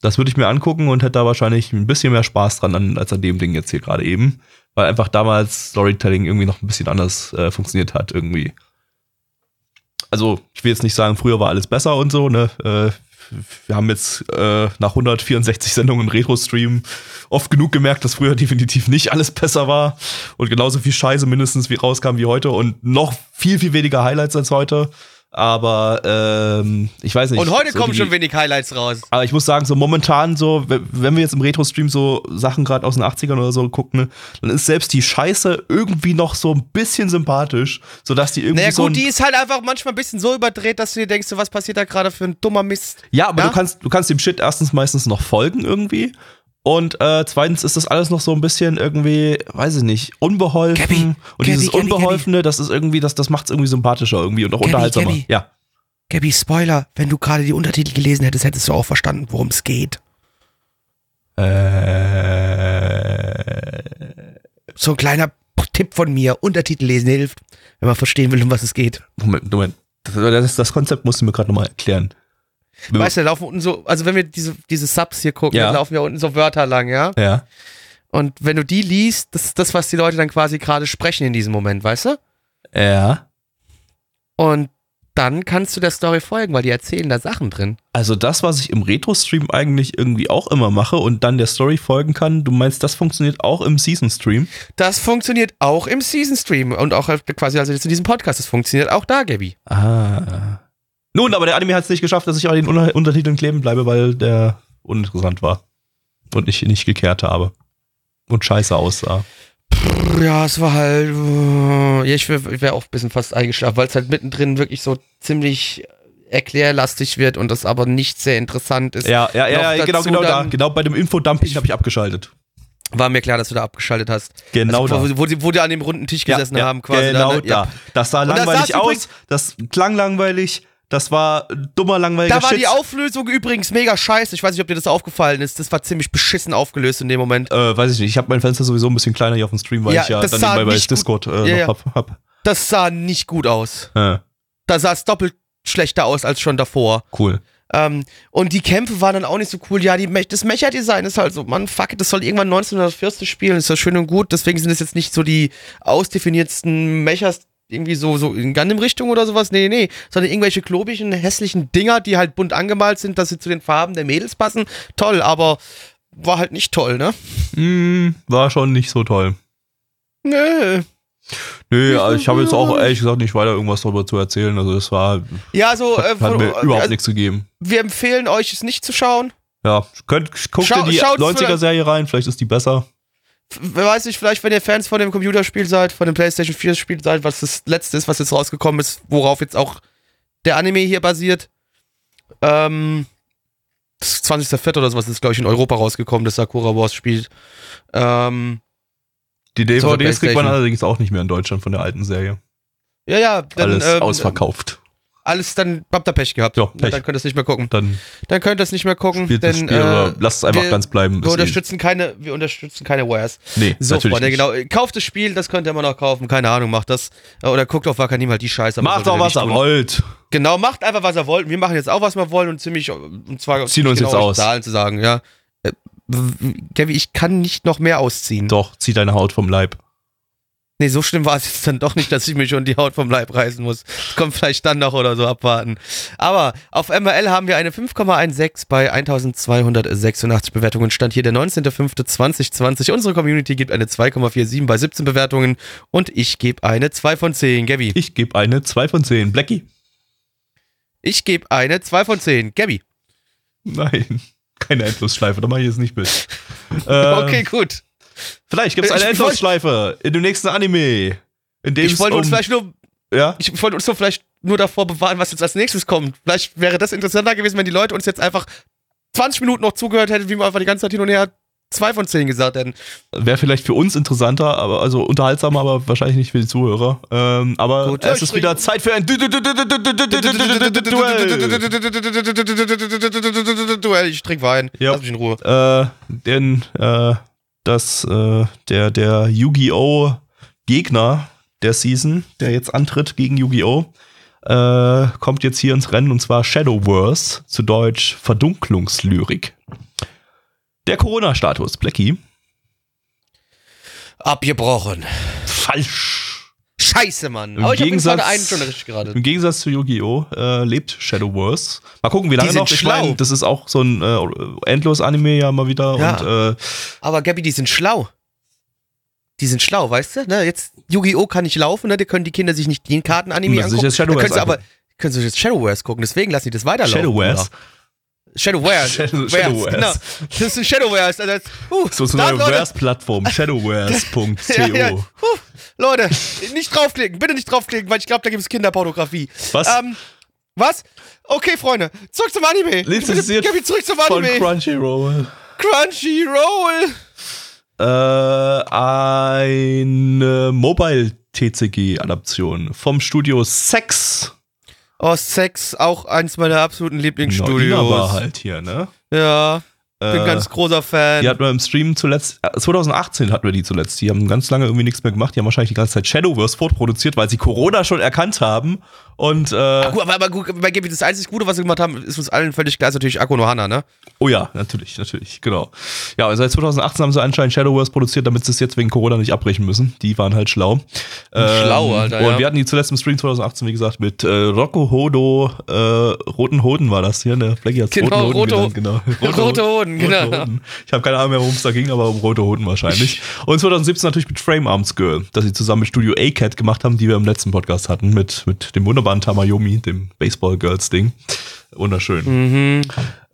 das würde ich mir angucken und hätte da wahrscheinlich ein bisschen mehr Spaß dran an, als an dem Ding jetzt hier gerade eben. Weil einfach damals Storytelling irgendwie noch ein bisschen anders äh, funktioniert hat, irgendwie. Also, ich will jetzt nicht sagen, früher war alles besser und so, ne? Äh, wir haben jetzt äh, nach 164 Sendungen Retro-Stream oft genug gemerkt, dass früher definitiv nicht alles besser war und genauso viel Scheiße mindestens wie rauskam wie heute und noch viel, viel weniger Highlights als heute. Aber ähm, ich weiß nicht. Und heute so kommen die- schon wenig Highlights raus. aber ich muss sagen, so momentan so, wenn wir jetzt im Retro-Stream so Sachen gerade aus den 80ern oder so gucken, ne, dann ist selbst die Scheiße irgendwie noch so ein bisschen sympathisch, sodass die irgendwie Naja so gut, die ist halt einfach manchmal ein bisschen so überdreht, dass du dir denkst, so, was passiert da gerade für ein dummer Mist. Ja, aber Ja? du kannst, du kannst dem Shit erstens meistens noch folgen irgendwie. Und äh, zweitens ist das alles noch so ein bisschen irgendwie, weiß ich nicht, unbeholfen. Gabby, und Gabby, dieses Gabby, Unbeholfene, das ist irgendwie, das, das macht es irgendwie sympathischer irgendwie und auch unterhaltsamer. Gabby. Ja. Gabby, Spoiler, wenn du gerade die Untertitel gelesen hättest, hättest du auch verstanden, worum es geht. Äh, So ein kleiner Tipp von mir, Untertitel lesen hilft, wenn man verstehen will, um was es geht. Moment, Moment. Das, das, das Konzept musst du mir gerade nochmal erklären. Ja. Weißt du, da laufen unten so, also wenn wir diese, diese Subs hier gucken, Ja. dann laufen ja unten so Wörter lang, ja? Ja. Und wenn du die liest, das ist das, was die Leute dann quasi gerade sprechen in diesem Moment, weißt du? Ja. Und dann kannst du der Story folgen, weil die erzählen da Sachen drin. Also das, was ich im Retro-Stream eigentlich irgendwie auch immer mache und dann der Story folgen kann, du meinst, das funktioniert auch im Season-Stream? Das funktioniert auch im Season Stream und auch quasi also jetzt in diesem Podcast. Das funktioniert auch da, Gabby. Ah. Nun, aber der Anime hat es nicht geschafft, dass ich auch den Unter Untertiteln kleben bleibe, weil der uninteressant war. Und ich nicht gekehrt habe. Und scheiße aussah. Ja, es war halt. äh, Ja, ich wäre wär auch ein bisschen fast eingeschlafen, weil es halt mittendrin wirklich so ziemlich erklärlastig wird und das aber nicht sehr interessant ist. Ja, ja, ja, ja genau, genau da. Genau bei dem Infodumping habe ich abgeschaltet. War mir klar, dass du da abgeschaltet hast. Genau also, da. Wo, wo, die- wo die an dem runden Tisch gesessen ja, haben, quasi. Genau ne? da. Ja. Das sah Und das langweilig übrigens- aus. Das klang langweilig. Das war dummer, langweiliger Da war Shit. die Auflösung übrigens mega scheiße. Ich weiß nicht, ob dir das aufgefallen ist. Das war ziemlich beschissen aufgelöst in dem Moment. äh, weiß ich nicht. Ich habe mein Fenster sowieso ein bisschen kleiner hier auf dem Stream, weil Ja, ich ja das dann nebenbei bei Discord äh, Ja, noch ja. hab. hab. Das sah nicht gut aus. Äh, Da sah es doppelt schlechter aus als schon davor. cool. Ähm, und die Kämpfe waren dann auch nicht so cool. Ja, die, Me- das Mecha-Design ist halt so, man, fuck it, das soll irgendwann 1940 spielen, ist ja schön und gut. Deswegen sind es jetzt nicht so die ausdefiniertsten Mechas, irgendwie so, so in Gundam-Richtung oder sowas. Nee, nee, sondern irgendwelche klobigen, hässlichen Dinger, die halt bunt angemalt sind, dass sie zu den Farben der Mädels passen. Toll, aber war halt nicht toll, ne? Hm, war schon nicht so toll. Nö. Nö, also ich habe jetzt auch ehrlich gesagt nicht weiter irgendwas darüber zu erzählen. Also das war, Ja, so, äh, hat mir überhaupt also, nichts gegeben. wir empfehlen euch, es nicht zu schauen. Ja, könnt, guckt Schau- in die schaut's 90er-Serie rein, vielleicht ist die besser. Wer weiß nicht, vielleicht, wenn ihr Fans von dem Computerspiel seid, von dem PlayStation 4 Spiel seid, was das letzte ist, was jetzt rausgekommen ist, worauf jetzt auch der Anime hier basiert. Ähm, das 20.04. oder sowas ist, glaube ich, in Europa rausgekommen, das Sakura Wars Spiel. Ähm, Die DVDs kriegt man allerdings auch nicht mehr in Deutschland von der alten Serie. ja, ja, dann, Alles ähm, ausverkauft. Alles, dann habt ihr Pech gehabt. Ja, Pech. Dann könnt ihr es nicht mehr gucken. Dann Dann könnt ihr es nicht mehr gucken, spielt denn Spiel äh, oder lasst es einfach wir- ganz bleiben. wir Ist eh- unterstützen keine, wir unterstützen keine Wares. Nee, So, natürlich Freunde, genau. Kauft das Spiel, das könnt ihr immer noch kaufen. Keine Ahnung, macht das. Oder guckt auf Wakanim halt die Scheiße. Macht ihr was ihr wollt. Genau, macht einfach, was ihr wollt. Wir machen jetzt auch, was wir wollen und ziemlich, und zwar Ziehen uns genau jetzt aus. Zahlen zu sagen, ja. Äh, Gavi, ich kann nicht noch mehr ausziehen. Doch, zieh deine Haut vom Leib. Nee, so schlimm war es jetzt dann doch nicht, dass ich mir schon die Haut vom Leib reißen muss. Das kommt vielleicht dann noch oder so abwarten. Aber auf MRL haben wir eine 5,16 bei 1286 Bewertungen. Stand hier der 19.05.2020. Unsere Community gibt eine 2,47 bei 17 Bewertungen und ich gebe eine 2 von 10. Gabi. Ich gebe eine 2 von 10. Blackie. Ich gebe eine 2 von 10. Gabi. Nein, keine Endlosschleife, da mache ich jetzt nicht mit. Okay, gut. Vielleicht gibt es äh, eine Endlosschleife in dem nächsten Anime. In dem ich wollte um, uns vielleicht nur. Ja? Ich wollte uns nur vielleicht nur davor bewahren, was jetzt als nächstes kommt. Vielleicht wäre das interessanter gewesen, wenn die Leute uns jetzt einfach 20 Minuten noch zugehört hätten, wie wir einfach die ganze Zeit hin und her zwei von zehn gesagt hätten. Wäre vielleicht für uns interessanter, aber also unterhaltsamer, aber wahrscheinlich nicht für die Zuhörer. Ähm, aber Gut, es ist wieder Zeit für ein Duell. Duell. Ich trinke Wein. Ja. Lass mich in Ruhe. Äh, denn äh, das äh, der der Yu-Gi-Oh Gegner der Season, der jetzt antritt gegen Yu-Gi-Oh, äh, kommt jetzt hier ins Rennen und zwar Shadowverse, zu Deutsch Verdunklungslyrik. Der Corona-Status, Blackie. Abgebrochen. Falsch. Scheiße, Mann. Im Aber ich Gegensatz- einen schon richtig gerade. Im Gegensatz zu Yu-Gi-Oh! Äh, lebt Shadowverse. Mal gucken, wie lange noch. Ich meine, das ist auch so ein äh, Endlos-Anime ja mal wieder. Ja. Und äh, Aber Gabi, die sind schlau. Die sind schlau, weißt du? Ne, jetzt Yu-Gi-Oh! kann nicht laufen, ne? Da können die Kinder sich nicht den Karten-Anime Müssen sich angucken. jetzt Shadowverse da können sie aber angucken. können sie jetzt Shadowverse gucken, deswegen lassen die das weiterlaufen. Shadowverse. oder? Shadowverse. Shadow- Verse, Shadowverse. Genau. Das ist ein Shadowverse. Also, jetzt- uh, so ist da, eine neue Leute, Verse-Plattform, shadowverse.co. Ja, ja. Huh, Leute, nicht draufklicken, bitte nicht draufklicken, weil ich glaube, da gibt es Kinderpornografie. Was? Ähm, was? Okay, Freunde, zurück zum Anime. Lizenziert Gabi, zurück zum Von Anime. Crunchyroll. Crunchyroll. Äh, eine Mobile-TCG-Adaption vom Studio Sex. Oh, Sex, auch eins meiner absoluten Lieblingsstudios. Ina war halt hier, ne? Ja, bin Äh, ganz großer Fan. Die hatten wir im Stream zuletzt, äh, 2018 hatten wir die zuletzt. Die haben ganz lange irgendwie nichts mehr gemacht. Die haben wahrscheinlich die ganze Zeit Shadowverse fortproduziert, weil sie Corona schon erkannt haben Und äh, Gut, aber, aber gut, bei GP das einzig Gute, was sie gemacht haben, ist uns allen völlig klar, ist natürlich Akko no Hana, ne? oh ja, natürlich, natürlich, genau. Ja, und seit 2018 haben sie anscheinend Shadowverse produziert, damit sie es jetzt wegen Corona nicht abbrechen müssen. Die waren halt schlau. Schlau, Alter, Und ja. wir hatten die zuletzt im Stream 2018, wie gesagt, mit äh, Rocco Hodo, äh, Roten Hoden war das hier, ne? Flecki hat's Genau, Roten Rote- Hoden genannt, genau. Rote Hoden, genau. Hoden. Ich habe keine Ahnung mehr, worum es da ging, aber um Rote Hoden wahrscheinlich. Und 2017 natürlich mit Frame Arms Girl, das sie zusammen mit Studio A-Cat gemacht haben, die wir im letzten Podcast hatten, mit, mit dem wunderbaren Tamayomi, dem Baseball Girls Ding. Wunderschön. Mhm.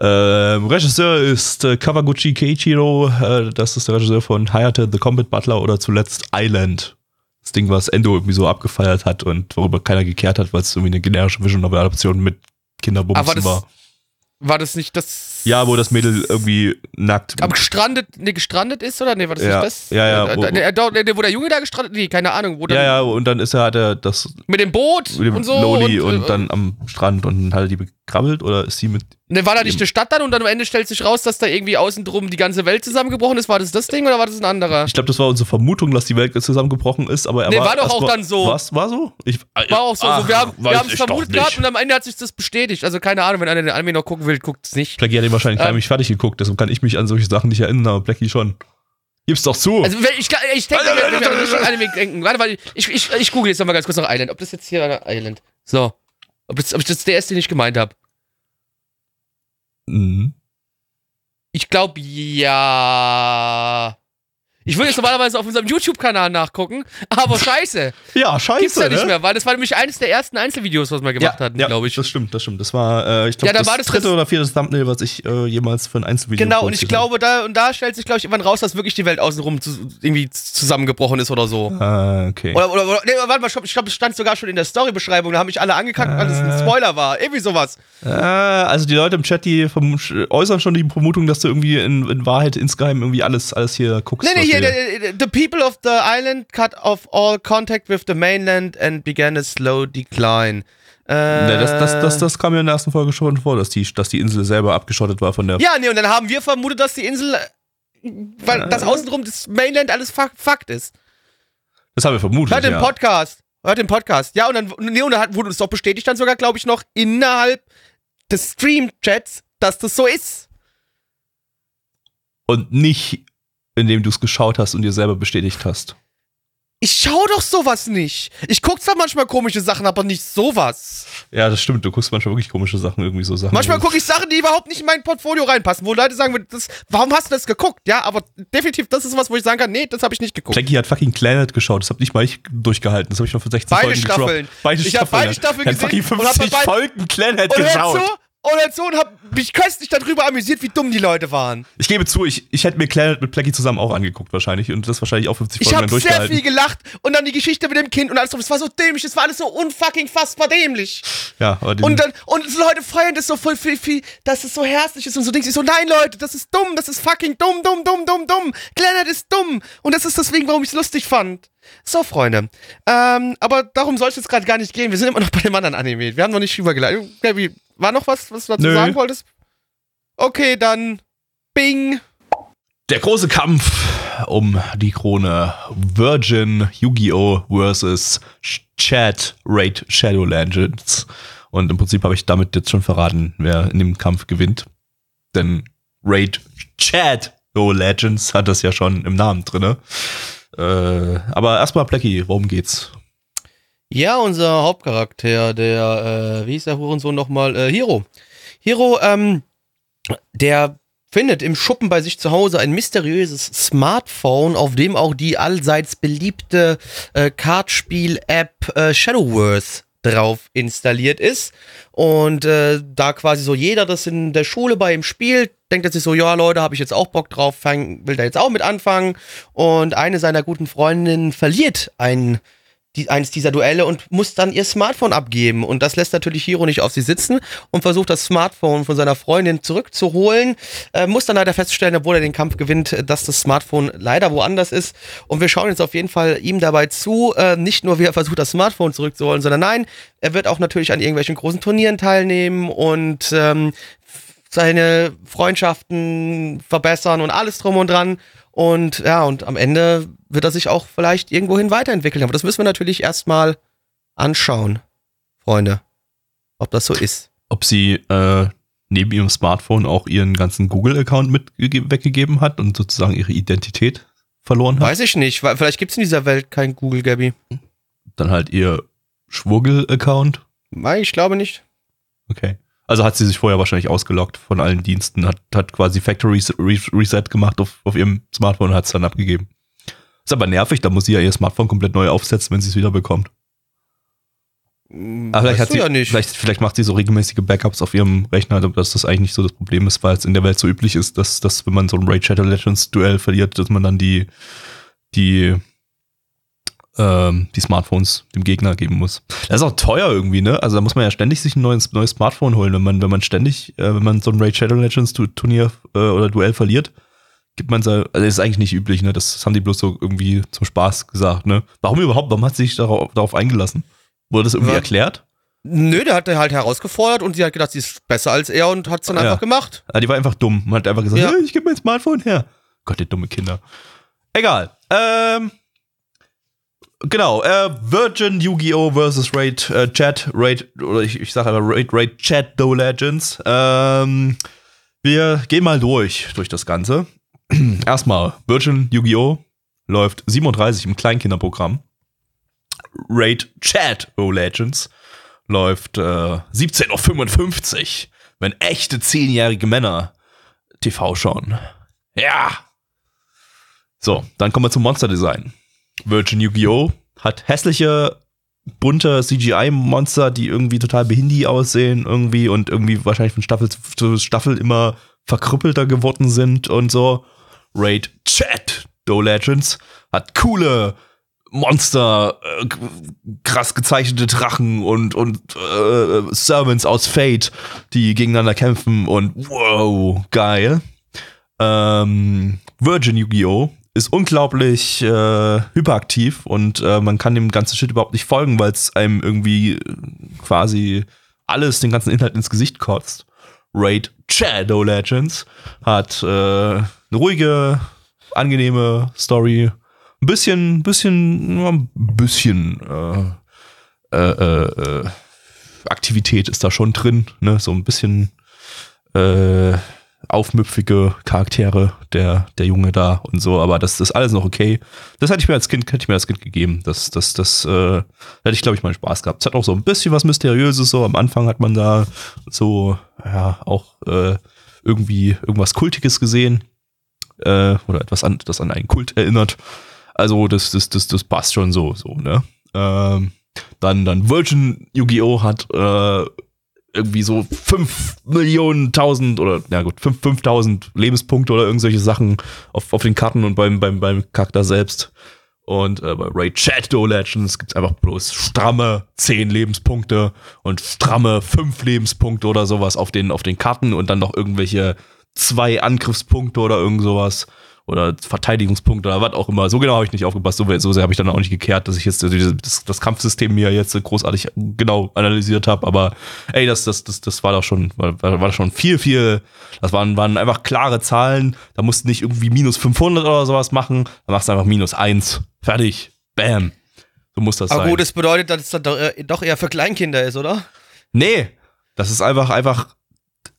Ähm, Regisseur ist äh, Kawaguchi Keiichiro, äh, das ist der Regisseur von Hayate the Combat Butler oder zuletzt Island. Das Ding, was Endo irgendwie so abgefeiert hat und worüber keiner gekehrt hat, weil es irgendwie eine generische Vision Novel Adaption mit Kinderbumsen war. War das nicht das. Ja, wo das Mädel irgendwie nackt. Aber gestrandet, ne, gestrandet ist, oder? Nee, war das Ja, nicht das? ja, ja, Äh, wo- doch, nee, wo der Junge da gestrandet, nee, keine Ahnung, wo dann ja, ja, und dann ist er, hat er das mit dem Boot mit dem und so. Loli und, äh, dann am Strand und hat er die bekrabbelt oder ist sie mit. Ne, war da nicht eine Stadt dann und dann am Ende stellt sich raus, dass da irgendwie außen drum die ganze Welt zusammengebrochen ist? War das das Ding oder war das ein anderer? Ich glaube, das war unsere Vermutung, dass die Welt zusammengebrochen ist, aber er Nee, war, war doch auch erstmal- dann so. Was? War so? Ich, War auch so. Ach, so wir haben wir es ich vermutet nicht. gehabt und am Ende hat sich das bestätigt. Also keine Ahnung, wenn einer den Anime noch gucken will, guckt es nicht. Blackie hat ihn wahrscheinlich Ähm. heimlich fertig geguckt, deshalb kann ich mich an solche Sachen nicht erinnern, aber Blackie schon. Gib's doch zu. Also ich, ich denke, wir an Richtung Anime denken, warte, warte, ich, ich, ich google jetzt nochmal ganz kurz noch Island. Ob das jetzt hier Island. So. Ob, das, ob ich das der erste nicht gemeint habe. mhm. Ich glaube, ja. Ich würde jetzt normalerweise auf unserem YouTube-Kanal nachgucken, aber scheiße. Ja, scheiße. Gibt's ja nicht ne? mehr, weil das war nämlich eines der ersten Einzelvideos, was wir gemacht hatten, ja, glaube ich. Das stimmt, das stimmt. Das war, äh, ich glaube, Ja, da das, das- dritte oder vierte Thumbnail, was ich äh, jemals für ein Einzelvideo Genau, und ich glaube, da, und da stellt sich, glaube ich, irgendwann raus, dass wirklich die Welt außenrum zu, irgendwie zusammengebrochen ist oder so. Ah, okay. Oder, oder, oder nee, warte mal, ich glaube, es stand sogar schon in der Story-Beschreibung, da haben mich alle angekackt, weil das ein Spoiler war. Irgendwie sowas. Äh, also die Leute im Chat, die äußern schon die Vermutung, dass du irgendwie in, in Wahrheit insgeheim irgendwie alles, alles hier guckst. Nee, nee, wir- the, people of the island cut off all contact with the mainland and began a slow decline. Äh, Nee, das, das, das, das kam ja in der ersten Folge schon vor, dass die, dass die Insel selber abgeschottet war von der. Ja, nee, und dann haben wir vermutet, dass die Insel, äh, weil das außenrum das Mainland alles Fakt ist. Das haben wir vermutet. Hört den ja. Podcast. Hört den Podcast. Ja, und dann, nee, und dann wurde uns doch bestätigt dann sogar, glaube ich, noch innerhalb des Stream-Chats, dass das so ist. Und nicht, indem du es geschaut hast und dir selber bestätigt hast. Ich schau doch sowas nicht. Ich guck zwar manchmal komische Sachen, aber nicht sowas. Ja, das stimmt. Du guckst manchmal wirklich komische Sachen, irgendwie so Sachen. Manchmal gucke ich Sachen, die überhaupt nicht in mein Portfolio reinpassen, wo Leute sagen, das, warum hast du das geguckt? Ja, aber definitiv, das ist was, wo ich sagen kann, nee, das habe ich nicht geguckt. Blackie hat fucking Planet geschaut. Das hab nicht mal ich durchgehalten. Das habe ich noch für 16 Beide Folgen Staffeln. gedroppt. Beide Ich hab beide. Staffeln gesehen fucking und hab 50 bei beiden- Folgen Planet Und hör geschaut. zu, und hör zu und hab mich köstlich darüber amüsiert, wie dumm die Leute waren. Ich gebe zu, ich, ich hätte mir Planet mit Blackie zusammen auch angeguckt wahrscheinlich und das wahrscheinlich auch 50 Ich Folgen habe dann sehr durchgehalten. viel gelacht und dann die Geschichte mit dem Kind und alles drum. Es war so dämlich, es war alles so unfucking fassbar dämlich. ja, aber Und dann, und so Leute feiern das so voll viel, viel, dass es so herzlich ist und so Dings. Ich so, nein, Leute, das ist dumm, das ist fucking dumm, dumm, dumm, dumm, dumm. Glenard ist dumm. Und das ist deswegen, warum ich es lustig fand. So, Freunde. Ähm, aber darum soll es jetzt gerade gar nicht gehen. Wir sind immer noch bei dem anderen Anime. Wir haben noch nicht übergeleitet. Gabi, war noch was, was du dazu Nö. sagen wolltest? Okay, dann Bing. Der große Kampf um die Krone. Virgin Yu-Gi-Oh! versus Chat Raid Shadow Legends. Und im Prinzip habe ich damit jetzt schon verraten, wer in dem Kampf gewinnt. Denn Raid Chat Oh Legends hat das ja schon im Namen drinne. Äh, aber erstmal, Blackie, worum geht's? Ja, unser Hauptcharakter, der, äh, wie hieß der Hurensohn nochmal? Äh, Hiro. Hiro, ähm, der findet im Schuppen bei sich zu Hause ein mysteriöses Smartphone, auf dem auch die allseits beliebte äh, Kartspiel-App äh, Shadowverse drauf installiert ist. Und äh, da quasi so jeder das in der Schule bei ihm spielt, denkt er sich so, ja Leute, habe ich jetzt auch Bock drauf, fang, will da jetzt auch mit anfangen. Und eine seiner guten Freundinnen verliert ein die, eines dieser Duelle und muss dann ihr Smartphone abgeben. Und das lässt natürlich Hiro nicht auf sie sitzen und versucht das Smartphone von seiner Freundin zurückzuholen. Äh, muss dann leider feststellen, obwohl er den Kampf gewinnt, dass das Smartphone leider woanders ist. Und wir schauen jetzt auf jeden Fall ihm dabei zu. Äh, nicht nur, wie er versucht, das Smartphone zurückzuholen, sondern nein, er wird auch natürlich an irgendwelchen großen Turnieren teilnehmen und ähm, seine Freundschaften verbessern und alles drum und dran. Und ja, und am Ende wird er sich auch vielleicht irgendwohin weiterentwickeln. Aber das müssen wir natürlich erstmal anschauen. Freunde. Ob das so ist. Ob sie äh, neben ihrem Smartphone auch ihren ganzen Google-Account mit weggegeben hat und sozusagen ihre Identität verloren hat. Weiß ich nicht. weil Vielleicht gibt es in dieser Welt kein Google, Gabby. Dann halt ihr Schwuggel-Account. Nein, ich glaube nicht. Okay. Also hat sie sich vorher wahrscheinlich ausgeloggt von allen Diensten, hat, hat quasi Factory Reset gemacht auf, auf ihrem Smartphone und hat es dann abgegeben. Ist aber nervig, da muss sie ja ihr Smartphone komplett neu aufsetzen, wenn sie es wieder bekommt. Aber vielleicht, hat sie, ja. Vielleicht, vielleicht macht sie so regelmäßige Backups auf ihrem Rechner, dass das eigentlich nicht so das Problem ist, weil es in der Welt so üblich ist, dass, dass wenn man so ein Raid Shadow Legends Duell verliert, dass man dann die, die, ähm, die Smartphones dem Gegner geben muss. Das ist auch teuer irgendwie, ne? Also da muss man ja ständig sich ein neues, neues Smartphone holen, wenn man, wenn man ständig, äh, wenn man so ein Raid Shadow Legends Turnier äh, oder Duell verliert, gibt man so, also das ist eigentlich nicht üblich, ne? Das, das haben die bloß so irgendwie zum Spaß gesagt, ne? Warum überhaupt? Warum hat sie sich darauf, darauf eingelassen? Wurde das irgendwie Ja. erklärt? Nö, der hat er halt herausgefordert und sie hat gedacht, sie ist besser als er und hat es dann Ja. einfach gemacht. Ah, die war einfach dumm. Man hat einfach gesagt, Ja. hey, ich gebe mein Smartphone her. Gott, die dumme Kinder. Egal. Ähm, genau. Äh, Virgin Yu-Gi-Oh! versus Raid äh, Chat. Raid, oder ich, ich sage aber Raid, Raid Chat Do Legends. Ähm, wir gehen mal durch, durch das Ganze. Erstmal, Virgin Yu-Gi-Oh! läuft 37 im Kleinkinderprogramm. Raid Chat O Legends läuft äh, 17.55 Uhr, wenn echte zehnjährige Männer TV schauen. Ja! So, dann kommen wir zum Monster Design. Virgin Yu-Gi-Oh! hat hässliche, bunte CGI-Monster, die irgendwie total behindi aussehen, irgendwie und irgendwie wahrscheinlich von Staffel zu Staffel immer verkrüppelter geworden sind und so. Raid Chat Do Legends hat coole Monster, äh, krass gezeichnete Drachen und, und äh, Servants aus Fate, die gegeneinander kämpfen und wow, geil. Ähm, Virgin Yu-Gi-Oh! Ist unglaublich äh, hyperaktiv und äh, man kann dem ganzen Shit überhaupt nicht folgen, weil es einem irgendwie äh, quasi alles, den ganzen Inhalt ins Gesicht kotzt. Raid Shadow Legends hat äh, eine ruhige, angenehme Story. Ein bisschen, bisschen, nur ein bisschen äh, äh, äh, äh, Aktivität ist da schon drin, ne? So ein bisschen äh, aufmüpfige Charaktere, der, der Junge da und so, aber das ist alles noch okay. Das hätte ich mir als Kind, hätte ich mir als Kind gegeben. Das, das, das, äh, hätte ich, glaube ich, mal Spaß gehabt. Es hat auch so ein bisschen was Mysteriöses, so am Anfang hat man da so, ja, auch äh, irgendwie irgendwas Kultiges gesehen. Äh, oder etwas an, das an einen Kult erinnert. Also, das, das, das, das passt schon so, so, ne? Ähm, dann, dann Virgin Yu-Gi-Oh! hat äh, irgendwie so 5 Millionen, 1000 oder, na gut, 5, 5000 Lebenspunkte oder irgendwelche Sachen auf, auf den Karten und beim, beim, beim Charakter selbst. Und äh, bei Raid Shadow Legends gibt's einfach bloß stramme 10 Lebenspunkte und stramme 5 Lebenspunkte oder sowas auf den, auf den Karten und dann noch irgendwelche zwei Angriffspunkte oder irgend sowas oder Verteidigungspunkte oder was auch immer. So genau habe ich nicht aufgepasst, so, so sehr habe ich dann auch nicht gekehrt, dass ich jetzt das, das Kampfsystem mir jetzt großartig genau analysiert habe. Aber ey, das, das, das, das war doch schon, war, war schon viel, viel. Das waren, waren einfach klare Zahlen. Da musst du nicht irgendwie minus 500 oder sowas machen. Da machst du einfach minus 1. Fertig. Bam. So muss das Aber sein. gut, das bedeutet, dass es dann doch, äh, doch eher für Kleinkinder ist, oder? Nee, das ist einfach, einfach,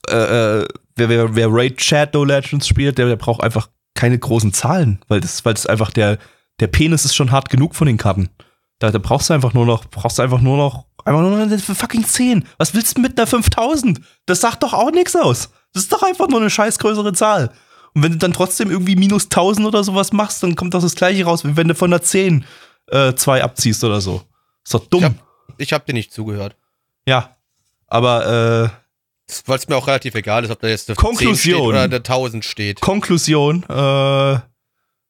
äh, äh, wer, wer, wer Raid Shadow Legends spielt, der, der braucht einfach keine großen Zahlen, weil das, weil das einfach der, der Penis ist schon hart genug von den Karten. Da, da brauchst du einfach nur noch, brauchst du einfach nur noch, einfach nur noch eine fucking 10. Was willst du mit einer 5000? Das sagt doch auch nichts aus. Das ist doch einfach nur eine scheiß größere Zahl. Und wenn du dann trotzdem irgendwie minus 1000 oder sowas machst, dann kommt das das gleiche raus, wie wenn du von der 10 äh, zwei abziehst oder so. Ist doch dumm. Ich hab, ich hab dir nicht zugehört. Ja. Aber, äh, Weil es mir auch relativ egal ist, ob da jetzt eine 10 Konklusion. steht oder eine 1000 steht. Konklusion, äh,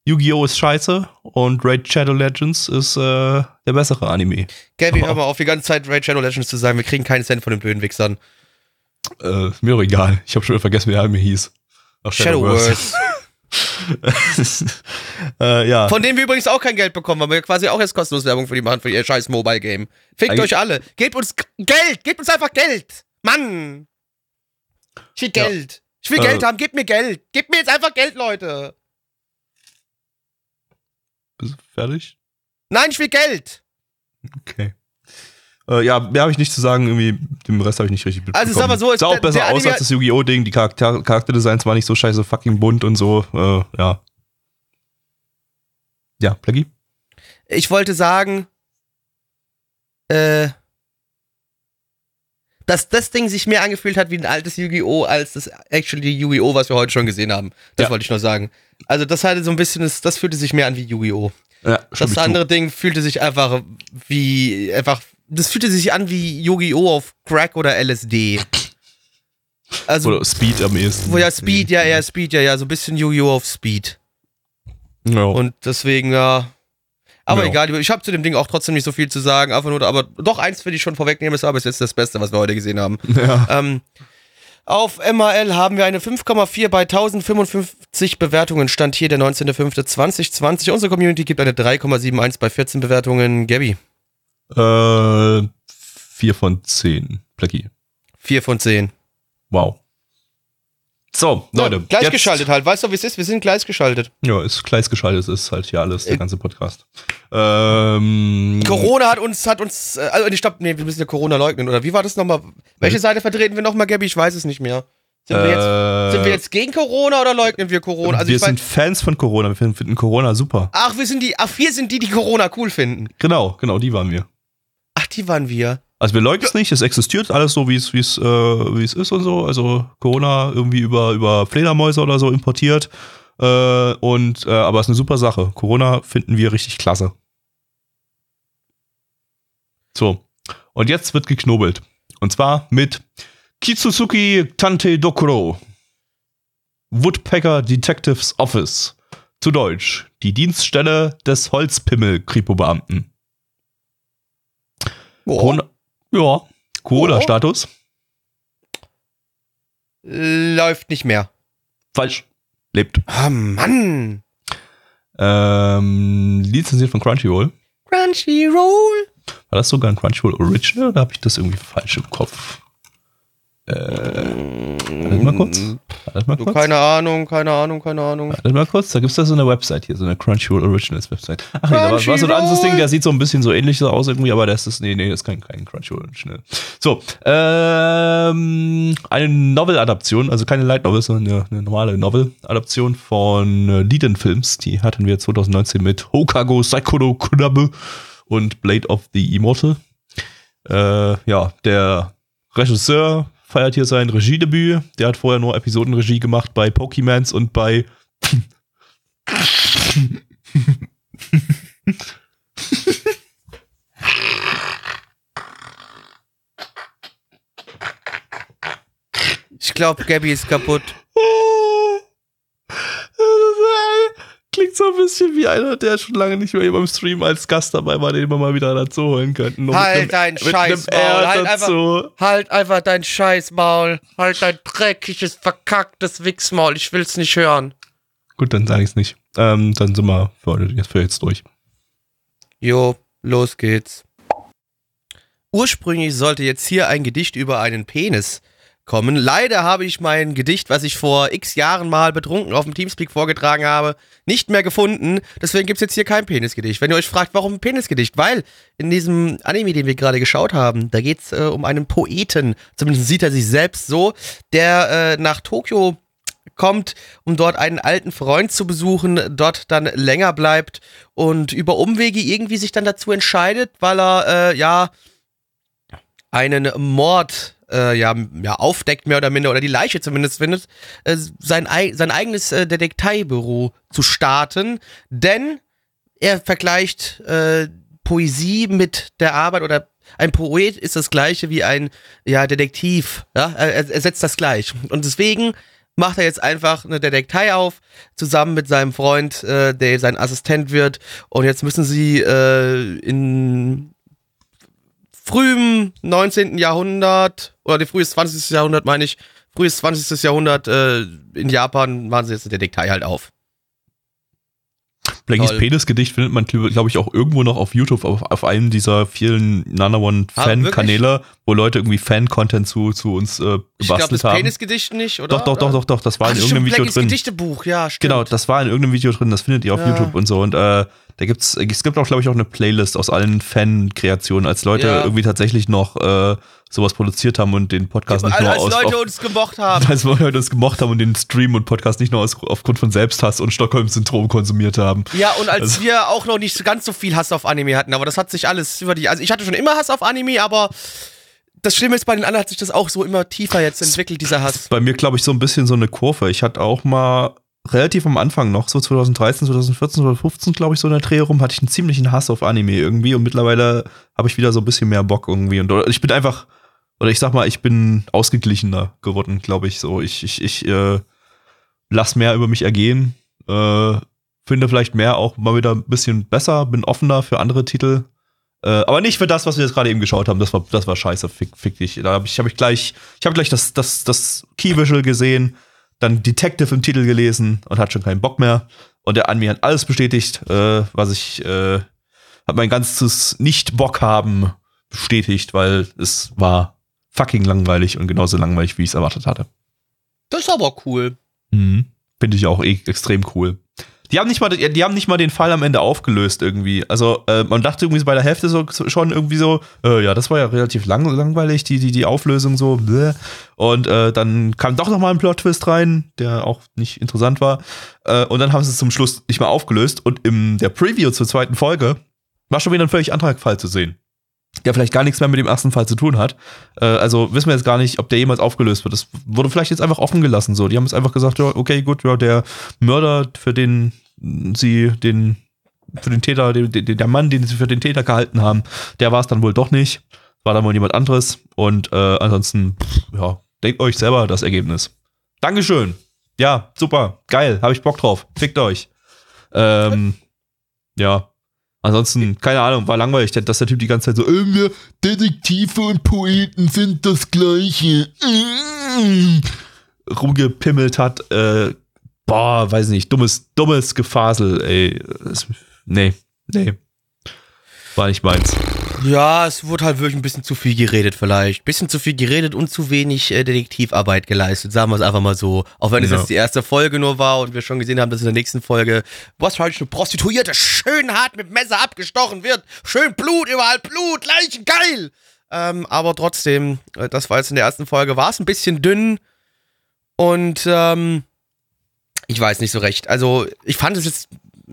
Yu-Gi-Oh! ist scheiße und Raid Shadow Legends ist äh, der bessere Anime. Gabby, hör mal auf, die ganze Zeit Raid Shadow Legends zu sagen. Wir kriegen keinen Cent von den blöden Wichsern. Äh, mir auch egal. Ich habe schon vergessen, wie der Anime hieß. Ach, Shadowverse. äh, ja. Von denen wir übrigens auch kein Geld bekommen, weil wir quasi auch jetzt kostenlos Werbung für die machen, für ihr scheiß Mobile Game. Fickt Eigentlich- euch alle. Gebt uns Geld. Gebt uns einfach Geld. Mann. Ich will Ja. Geld. Ich will Äh. Geld haben. Gebt mir Geld. Gebt mir jetzt einfach Geld, Leute. Bist du fertig? Nein, ich will Geld. Okay. Äh, ja, mehr habe ich nicht zu sagen, irgendwie, dem Rest habe ich nicht richtig Also, sag mal so, ist sah auch besser aus als das Yu-Gi-Oh! Ding. Die Charakter Charakterdesigns waren nicht so scheiße fucking bunt und so. Äh, ja. Ja, Plaggy? Ich wollte sagen, äh, dass das Ding sich mehr angefühlt hat wie ein altes Yu-Gi-Oh! als das actually Yu-Gi-Oh! was wir heute schon gesehen haben. Das Ja. wollte ich nur sagen. Also das hatte so ein bisschen, das, das fühlte sich mehr an wie Yu-Gi-Oh! Ja, Das zu. andere Ding fühlte sich einfach wie, einfach, das fühlte sich an wie Yu-Gi-Oh! auf Crack oder LSD. Also, Oder Speed am ehesten. wo ja Speed, ja, eher Speed, ja, ja, so ein bisschen Yu-Gi-Oh! auf Speed. Ja. Und deswegen, ja. Aber Ja. egal, ich habe zu dem Ding auch trotzdem nicht so viel zu sagen. Einfach nur, aber doch eins will ich schon vorwegnehmen, ist aber ist jetzt das Beste, was wir heute gesehen haben. ja. Ähm, auf MAL haben wir eine 5,4 bei 1055 Bewertungen. Stand hier der 19.05.2020. Unsere Community gibt eine 3,71 bei 14 Bewertungen. Gabby, Äh, vier von zehn. Plaggy. 4 von 10. Wow. So, Leute. Ja, gleichgeschaltet halt. Weißt du, wie es ist? Wir sind gleichgeschaltet. Ja, ist gleichgeschaltet, ist halt hier alles, der ganze Podcast. Ähm, Corona hat uns, hat uns, äh, also, stopp, nee, wir müssen ja Corona leugnen, oder wie war das nochmal? Welche Seite vertreten wir nochmal, Gabby? Ich weiß es nicht mehr. Sind wir, jetzt, äh, sind wir jetzt gegen Corona oder leugnen wir Corona? Also wir ich sind Fans von Corona. Wir finden, finden Corona super. ach, wir sind die, ach, wir sind die, die Corona cool finden. Genau, genau, die waren wir. Ach, die waren wir. Also wir leugnen es nicht, es existiert alles so, wie es, wie es, äh, wie es ist und so. Also Corona irgendwie über, über Fledermäuse oder so importiert. Äh, und, äh, aber es ist eine super Sache. Corona finden wir richtig klasse. So. Und jetzt wird geknobelt. Und zwar mit Kitsuzuki Tante Dokuro. Woodpecker Detectives Office. Zu Deutsch. Die Dienststelle des Holzpimmel-Kripo-Beamten. Corona, ja. Corona-Status. Läuft nicht mehr. Falsch. Lebt. Ah, Mann. Ähm, lizenziert von Crunchyroll. Crunchyroll. War das sogar ein Crunchyroll Original oder habe ich das irgendwie falsch im Kopf? Äh, warte mal kurz. Warte mal Du, kurz. keine Ahnung, keine Ahnung, keine Ahnung. Warte mal kurz, da gibt's da so eine Website hier, so eine Crunchyroll Originals Website. Ach nee, da war, war so ein anderes Ding, der sieht so ein bisschen so ähnlich so aus irgendwie, aber das ist, nee, nee, das ist kein, kein Crunchyroll Original. So, ähm, eine Novel-Adaption, also keine Light Novel, sondern eine, eine normale Novel-Adaption von äh, Liden Films, die hatten wir 2019 mit Hokago Saikoro Kunabe und Blade of the Immortal. Äh, ja, der Regisseur feiert hier sein Regiedebüt. Der hat vorher nur Episodenregie gemacht bei Pokemans und bei Ich glaube, Gabby ist kaputt. Klingt so ein bisschen wie einer, der schon lange nicht mehr hier beim Stream als Gast dabei war, den wir mal wieder dazu holen könnten. Halt dein Scheißmaul, halt dazu. Halt einfach dein Scheißmaul. Halt dein dreckiges, verkacktes Wichsmaul. Ich will's nicht hören. Gut, dann sage ich es nicht. Ähm, dann sind wir für, jetzt für jetzt durch. Jo, los geht's. Ursprünglich sollte jetzt hier ein Gedicht über einen Penis kommen. Leider habe ich mein Gedicht, was ich vor x Jahren mal betrunken auf dem Teamspeak vorgetragen habe, nicht mehr gefunden. Deswegen gibt's jetzt hier kein Penisgedicht. Wenn ihr euch fragt, warum ein Penisgedicht? Weil in diesem Anime, den wir gerade geschaut haben, da geht's äh, um einen Poeten. Zumindest sieht er sich selbst so, der äh, nach Tokio kommt, um dort einen alten Freund zu besuchen, dort dann länger bleibt und über Umwege irgendwie sich dann dazu entscheidet, weil er äh, ja einen Mord äh, ja, ja aufdeckt mehr oder minder oder die Leiche zumindest findet, äh, sein, ei sein eigenes äh, Detektivbüro zu starten, denn er vergleicht äh, Poesie mit der Arbeit oder ein Poet ist das gleiche wie ein ja, Detektiv. Ja? Er, er setzt das gleich. Und deswegen macht er jetzt einfach eine Detektei auf, zusammen mit seinem Freund, äh, der sein Assistent wird. Und jetzt müssen sie äh, in frühem 19. Jahrhundert oder die frühes 20. Jahrhundert, meine ich, frühes 20. Jahrhundert äh, in Japan machen sie jetzt eine Detektei halt auf. Blackies. Penis-Gedicht findet man, glaube ich, auch irgendwo noch auf YouTube, auf, auf einem dieser vielen Nana One Ah, wo Leute irgendwie Fan-Content zu, zu uns äh, Ich gebastelt das haben. Penisgedicht nicht, oder? Doch, doch, doch, doch, doch, das war Ach, in stimmt, irgendeinem Video Blackies drin. Gedichtebuch, ja, stimmt. Genau, das war in irgendeinem Video drin, das findet ihr auf Ja. YouTube und so. Und äh, Da gibt's, es gibt auch, glaube ich, auch eine Playlist aus allen Fan-Kreationen, als Leute Ja. irgendwie tatsächlich noch äh, sowas produziert haben und den Podcast nicht als, nur als aus. Leute auf, uns gemocht haben. als Leute uns gemocht haben und den Stream und Podcast nicht nur aus, aufgrund von Selbsthass und Stockholm-Syndrom konsumiert haben. Ja, und als Also- wir auch noch nicht ganz so viel Hass auf Anime hatten, aber das hat sich alles über die. Also ich hatte schon immer Hass auf Anime, aber das Schlimme ist, bei den anderen hat sich das auch so immer tiefer jetzt entwickelt, dieser Hass. Bei mir, glaube ich, so ein bisschen so eine Kurve. Ich hatte auch mal relativ am Anfang noch, so 2013, 2014, 2015, glaube ich, so in der Dreh rum, hatte ich einen ziemlichen Hass auf Anime irgendwie und mittlerweile habe ich wieder so ein bisschen mehr Bock irgendwie. Und ich bin einfach, oder ich sag mal, ich bin ausgeglichener geworden, glaube ich. So, ich, ich, ich äh, lass mehr über mich ergehen, äh, finde vielleicht mehr auch mal wieder ein bisschen besser, bin offener für andere Titel. Äh, aber nicht für das, was wir jetzt gerade eben geschaut haben. Das war, das war scheiße, fick, fick dich. Da habe ich, hab ich gleich, ich habe gleich das, das, das Key Visual gesehen, dann Detective im Titel gelesen und hat schon keinen Bock mehr. Und der Anime hat alles bestätigt, äh, was ich, äh, hat mein ganzes Nicht-Bock haben bestätigt, weil es war fucking langweilig und genauso langweilig, wie ich es erwartet hatte. Das ist aber cool. Mhm. Finde ich auch eh extrem cool. Die haben, nicht mal, die haben nicht mal den Fall am Ende aufgelöst irgendwie. Also äh, man dachte irgendwie bei der Hälfte so, schon irgendwie so, äh, ja, das war ja relativ lang, langweilig, die, die, die Auflösung so. Bläh. Und äh, dann kam doch noch mal ein Plot-Twist rein, der auch nicht interessant war. Äh, und dann haben sie es zum Schluss nicht mal aufgelöst. Und in der Preview zur zweiten Folge war schon wieder ein völlig anderer Fall zu sehen. Der vielleicht gar nichts mehr mit dem ersten Fall zu tun hat. Äh, also wissen wir jetzt gar nicht, ob der jemals aufgelöst wird. Das wurde vielleicht jetzt einfach offen gelassen. So, die haben jetzt einfach gesagt, ja, okay, gut, ja, der Mörder, für den sie den, für den Täter, den, den, der Mann, den sie für den Täter gehalten haben, der war es dann wohl doch nicht. War dann wohl jemand anderes. Und äh, ansonsten, pff, ja, denkt euch selber das Ergebnis. Dankeschön. Ja, super, geil, habe ich Bock drauf. Fickt euch. Ähm, ja. Ansonsten, keine Ahnung, war langweilig, dass der Typ die ganze Zeit so, äh, wir Detektive und Poeten sind das Gleiche. Mm, rumgepimmelt hat. Äh, boah, weiß nicht, dummes, dummes Gefasel, ey. Nee, nee. War nicht meins. Ja, es wurde halt wirklich ein bisschen zu viel geredet vielleicht. Bisschen zu viel geredet und zu wenig äh, Detektivarbeit geleistet, sagen wir es einfach mal so. Auch wenn es Ja. jetzt die erste Folge nur war und wir schon gesehen haben, dass in der nächsten Folge, was halt eine Prostituierte schön hart mit Messer abgestochen wird. Schön Blut, überall Blut, Leichen, geil! Ähm, aber trotzdem, äh, das war jetzt in der ersten Folge, war es ein bisschen dünn und ähm, ich weiß nicht so recht. Also, ich fand es jetzt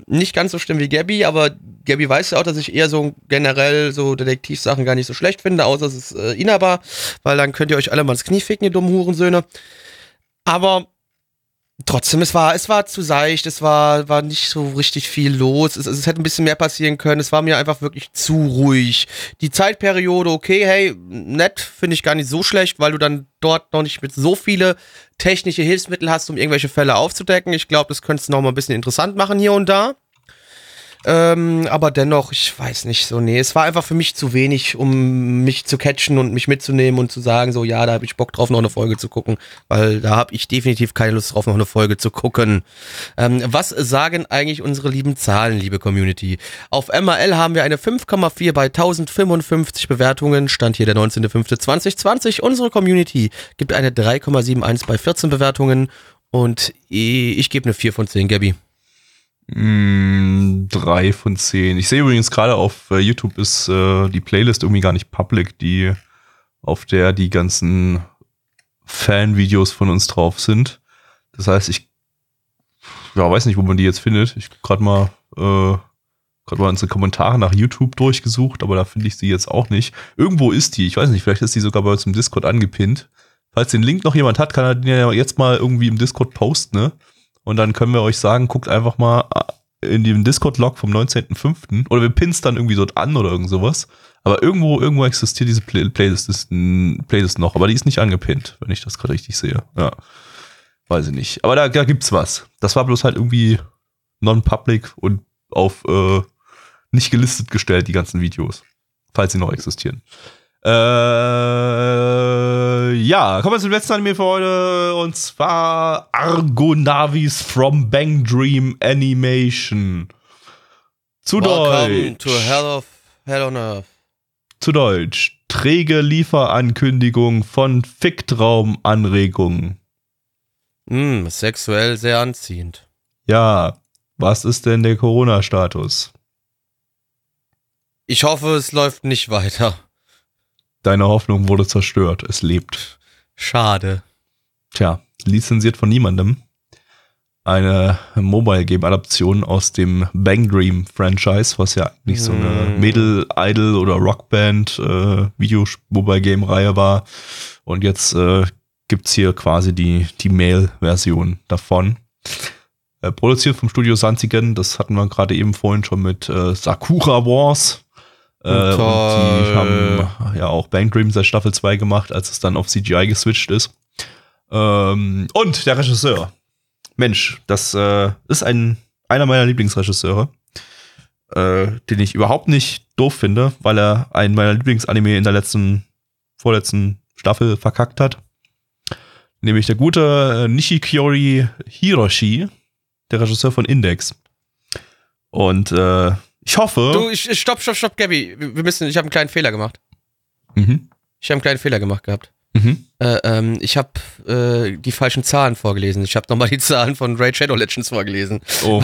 nicht ganz so schlimm wie Gabby, aber Gabby weiß ja auch, dass ich eher so generell so Detektivsachen gar nicht so schlecht finde, außer es ist äh, Inaba, weil dann könnt ihr euch alle mal ins Knie ficken, ihr dummen Hurensöhne. Aber trotzdem, es war, es war zu seicht, es war, war nicht so richtig viel los, es, es hätte ein bisschen mehr passieren können, es war mir einfach wirklich zu ruhig. Die Zeitperiode, okay, hey, nett, finde ich gar nicht so schlecht, weil du dann dort noch nicht mit so viele technische Hilfsmittel hast, um irgendwelche Fälle aufzudecken. Ich glaube, das könntest du noch mal ein bisschen interessant machen hier und da. Ähm, aber dennoch, ich weiß nicht so, nee, es war einfach für mich zu wenig, um mich zu catchen und mich mitzunehmen und zu sagen, so, ja, da habe ich Bock drauf, noch eine Folge zu gucken, weil da habe ich definitiv keine Lust drauf, noch eine Folge zu gucken. Ähm, was sagen eigentlich unsere lieben Zahlen, liebe Community? Auf MRL haben wir eine 5,4 bei 1055 Bewertungen, stand hier der 19.05.2020. Unsere Community gibt eine 3,71 bei 14 Bewertungen und ich gebe eine 4 von 10, Gabby. Mm, drei von zehn. Ich sehe übrigens gerade auf äh, YouTube ist äh, die Playlist irgendwie gar nicht public, die auf der die ganzen Fan-Videos von uns drauf sind. Das heißt, ich ja, weiß nicht, wo man die jetzt findet. Ich gerade mal äh, gerade mal unsere Kommentare nach YouTube durchgesucht, aber da finde ich sie jetzt auch nicht. Irgendwo ist die. Ich weiß nicht, vielleicht ist die sogar bei uns im Discord angepinnt. Falls den Link noch jemand hat, kann er den ja jetzt mal irgendwie im Discord posten, ne? Und dann können wir euch sagen, guckt einfach mal in dem Discord-Log vom 19.05. Oder wir pinnen dann irgendwie dort an oder irgend sowas. Aber irgendwo, irgendwo existiert diese Play Playlist, ist, Playlist noch, aber die ist nicht angepinnt, wenn ich das gerade richtig sehe. Ja. Weiß ich nicht. Aber da, da gibt's was. Das war bloß halt irgendwie non-public und auf äh, nicht gelistet gestellt, die ganzen Videos. Falls sie noch existieren. Äh, ja, kommen wir zum letzten Anime für heute und zwar Argonavis from Bang Dream Animation. Zu Welcome Deutsch. to Hell of Hell on Earth. Zu Deutsch. Träge Lieferankündigung von Ficktraumanregungen. Hm, sexuell sehr anziehend. Ja, was ist denn der Corona-Status? Ich hoffe, es läuft nicht weiter. Deine Hoffnung wurde zerstört. Es lebt. Schade. Tja, lizenziert von niemandem. Eine Mobile Game Adaption aus dem Bang Dream Franchise, was ja eigentlich so eine Hm. Mädel, Idol oder Rockband äh, Video Mobile Game Reihe war. Und jetzt äh, gibt's hier quasi die, die Mail-Version davon. Äh, produziert vom Studio Sanzigen, das hatten wir gerade eben vorhin schon mit äh, Sakura Wars. Äh, und die haben ja auch Bang Dream seit Staffel 2 gemacht, als es dann auf CGI geswitcht ist. Ähm, und der Regisseur. Mensch, das äh, ist ein, einer meiner Lieblingsregisseure, äh, den ich überhaupt nicht doof finde, weil er einen meiner Lieblingsanime in der letzten, vorletzten Staffel verkackt hat. Nämlich der gute äh, Nishikiori Hiroshi, der Regisseur von Index. Und äh, ich hoffe. Du, stopp, stopp, stopp, Gabby. Wir müssen, ich habe einen kleinen Fehler gemacht. Mhm. Ich habe einen kleinen Fehler gemacht gehabt. Mhm. Äh, ähm, ich habe äh, die falschen Zahlen vorgelesen. Ich habe nochmal die Zahlen von Raid Shadow Legends vorgelesen. Oh.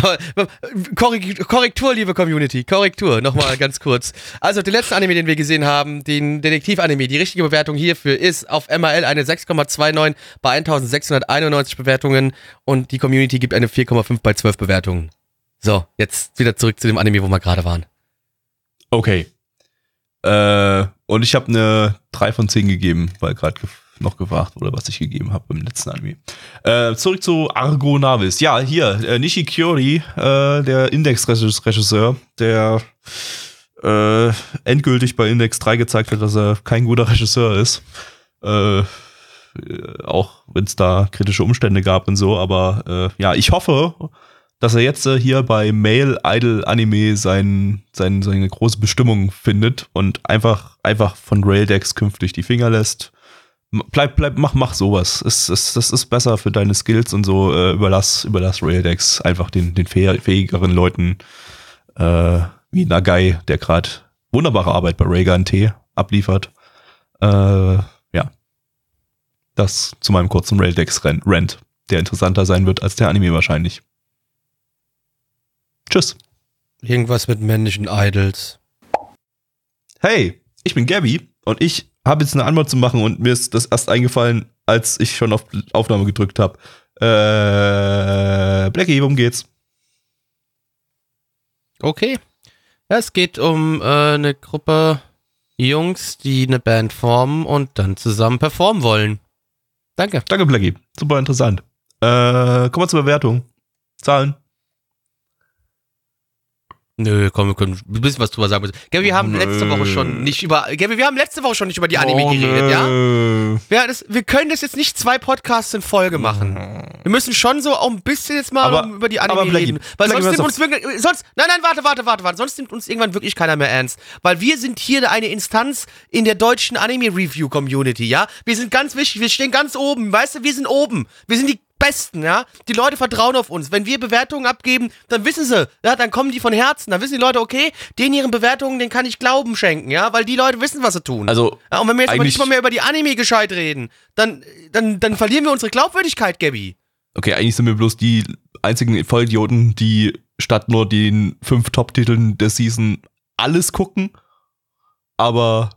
Korrekt- Korrektur, liebe Community, Korrektur, nochmal ganz kurz. Also, den letzten Anime, den wir gesehen haben, den Detektiv-Anime, die richtige Bewertung hierfür ist auf MRL eine 6,29 bei 1691 Bewertungen und die Community gibt eine 4,5 bei 12 Bewertungen. So, jetzt wieder zurück zu dem Anime, wo wir gerade waren. Okay. Äh, und ich habe eine 3 von 10 gegeben, weil gerade gef noch gefragt wurde, was ich gegeben habe im letzten Anime. Äh, zurück zu Argo Navis. Ja, hier, äh, Nishikiori, äh, der Index-Regisseur, der äh, endgültig bei Index 3 gezeigt hat, dass er kein guter Regisseur ist. Äh, äh, auch wenn es da kritische Umstände gab und so, aber äh, ja, ich hoffe, dass er jetzt äh, hier bei Male Idol Anime sein, sein, seine große Bestimmung findet und einfach, einfach von Raildex künftig die Finger lässt. Bleib, bleib, mach, mach sowas. Es, es, das ist besser für deine Skills und so. Äh, überlass, überlass Raildex einfach den, den fäh- fähigeren Leuten äh, wie Nagai, der gerade wunderbare Arbeit bei Raygun T abliefert. Äh, ja. Das zu meinem kurzen Raildex-Rant, der interessanter sein wird als der Anime wahrscheinlich. Tschüss. Irgendwas mit männlichen Idols. Hey, ich bin Gabby und ich habe jetzt eine Antwort zu machen und mir ist das erst eingefallen, als ich schon auf Aufnahme gedrückt habe. Äh, Blackie, worum geht's? Okay. Ja, es geht um äh, eine Gruppe Jungs, die eine Band formen und dann zusammen performen wollen. Danke. Danke, Blackie. Super interessant. Äh, kommen wir zur Bewertung. Zahlen. Nö, komm, wir können ein bisschen was drüber sagen. Gabby, wir haben Nö. letzte Woche schon nicht über. Gabby, wir haben letzte Woche schon nicht über die Anime Oh, geredet, ja? nö. Ja, das, wir können das jetzt nicht zwei Podcasts in Folge machen. Wir müssen schon so auch ein bisschen jetzt mal Aber- über die Anime Blackie, reden. Weil Blackie, sonst nimmt uns wirklich. Sonst, nein, nein, warte, warte, warte, warte. Sonst nimmt uns irgendwann wirklich keiner mehr ernst. Weil wir sind hier eine Instanz in der deutschen Anime-Review-Community, ja? Wir sind ganz wichtig, wir stehen ganz oben. Weißt du, wir sind oben. Wir sind die Besten, ja? Die Leute vertrauen auf uns. Wenn wir Bewertungen abgeben, dann wissen sie, ja, dann kommen die von Herzen. Dann wissen die Leute, okay, den ihren Bewertungen, den kann ich Glauben schenken, ja? Weil die Leute wissen, was sie tun. Also, Ja, und wenn wir jetzt aber nicht mal mehr über die Anime gescheit reden, dann, dann, dann verlieren wir unsere Glaubwürdigkeit, Gabby. okay, eigentlich sind wir bloß die einzigen Vollidioten, die statt nur den fünf Top-Titeln der Season alles gucken. Aber.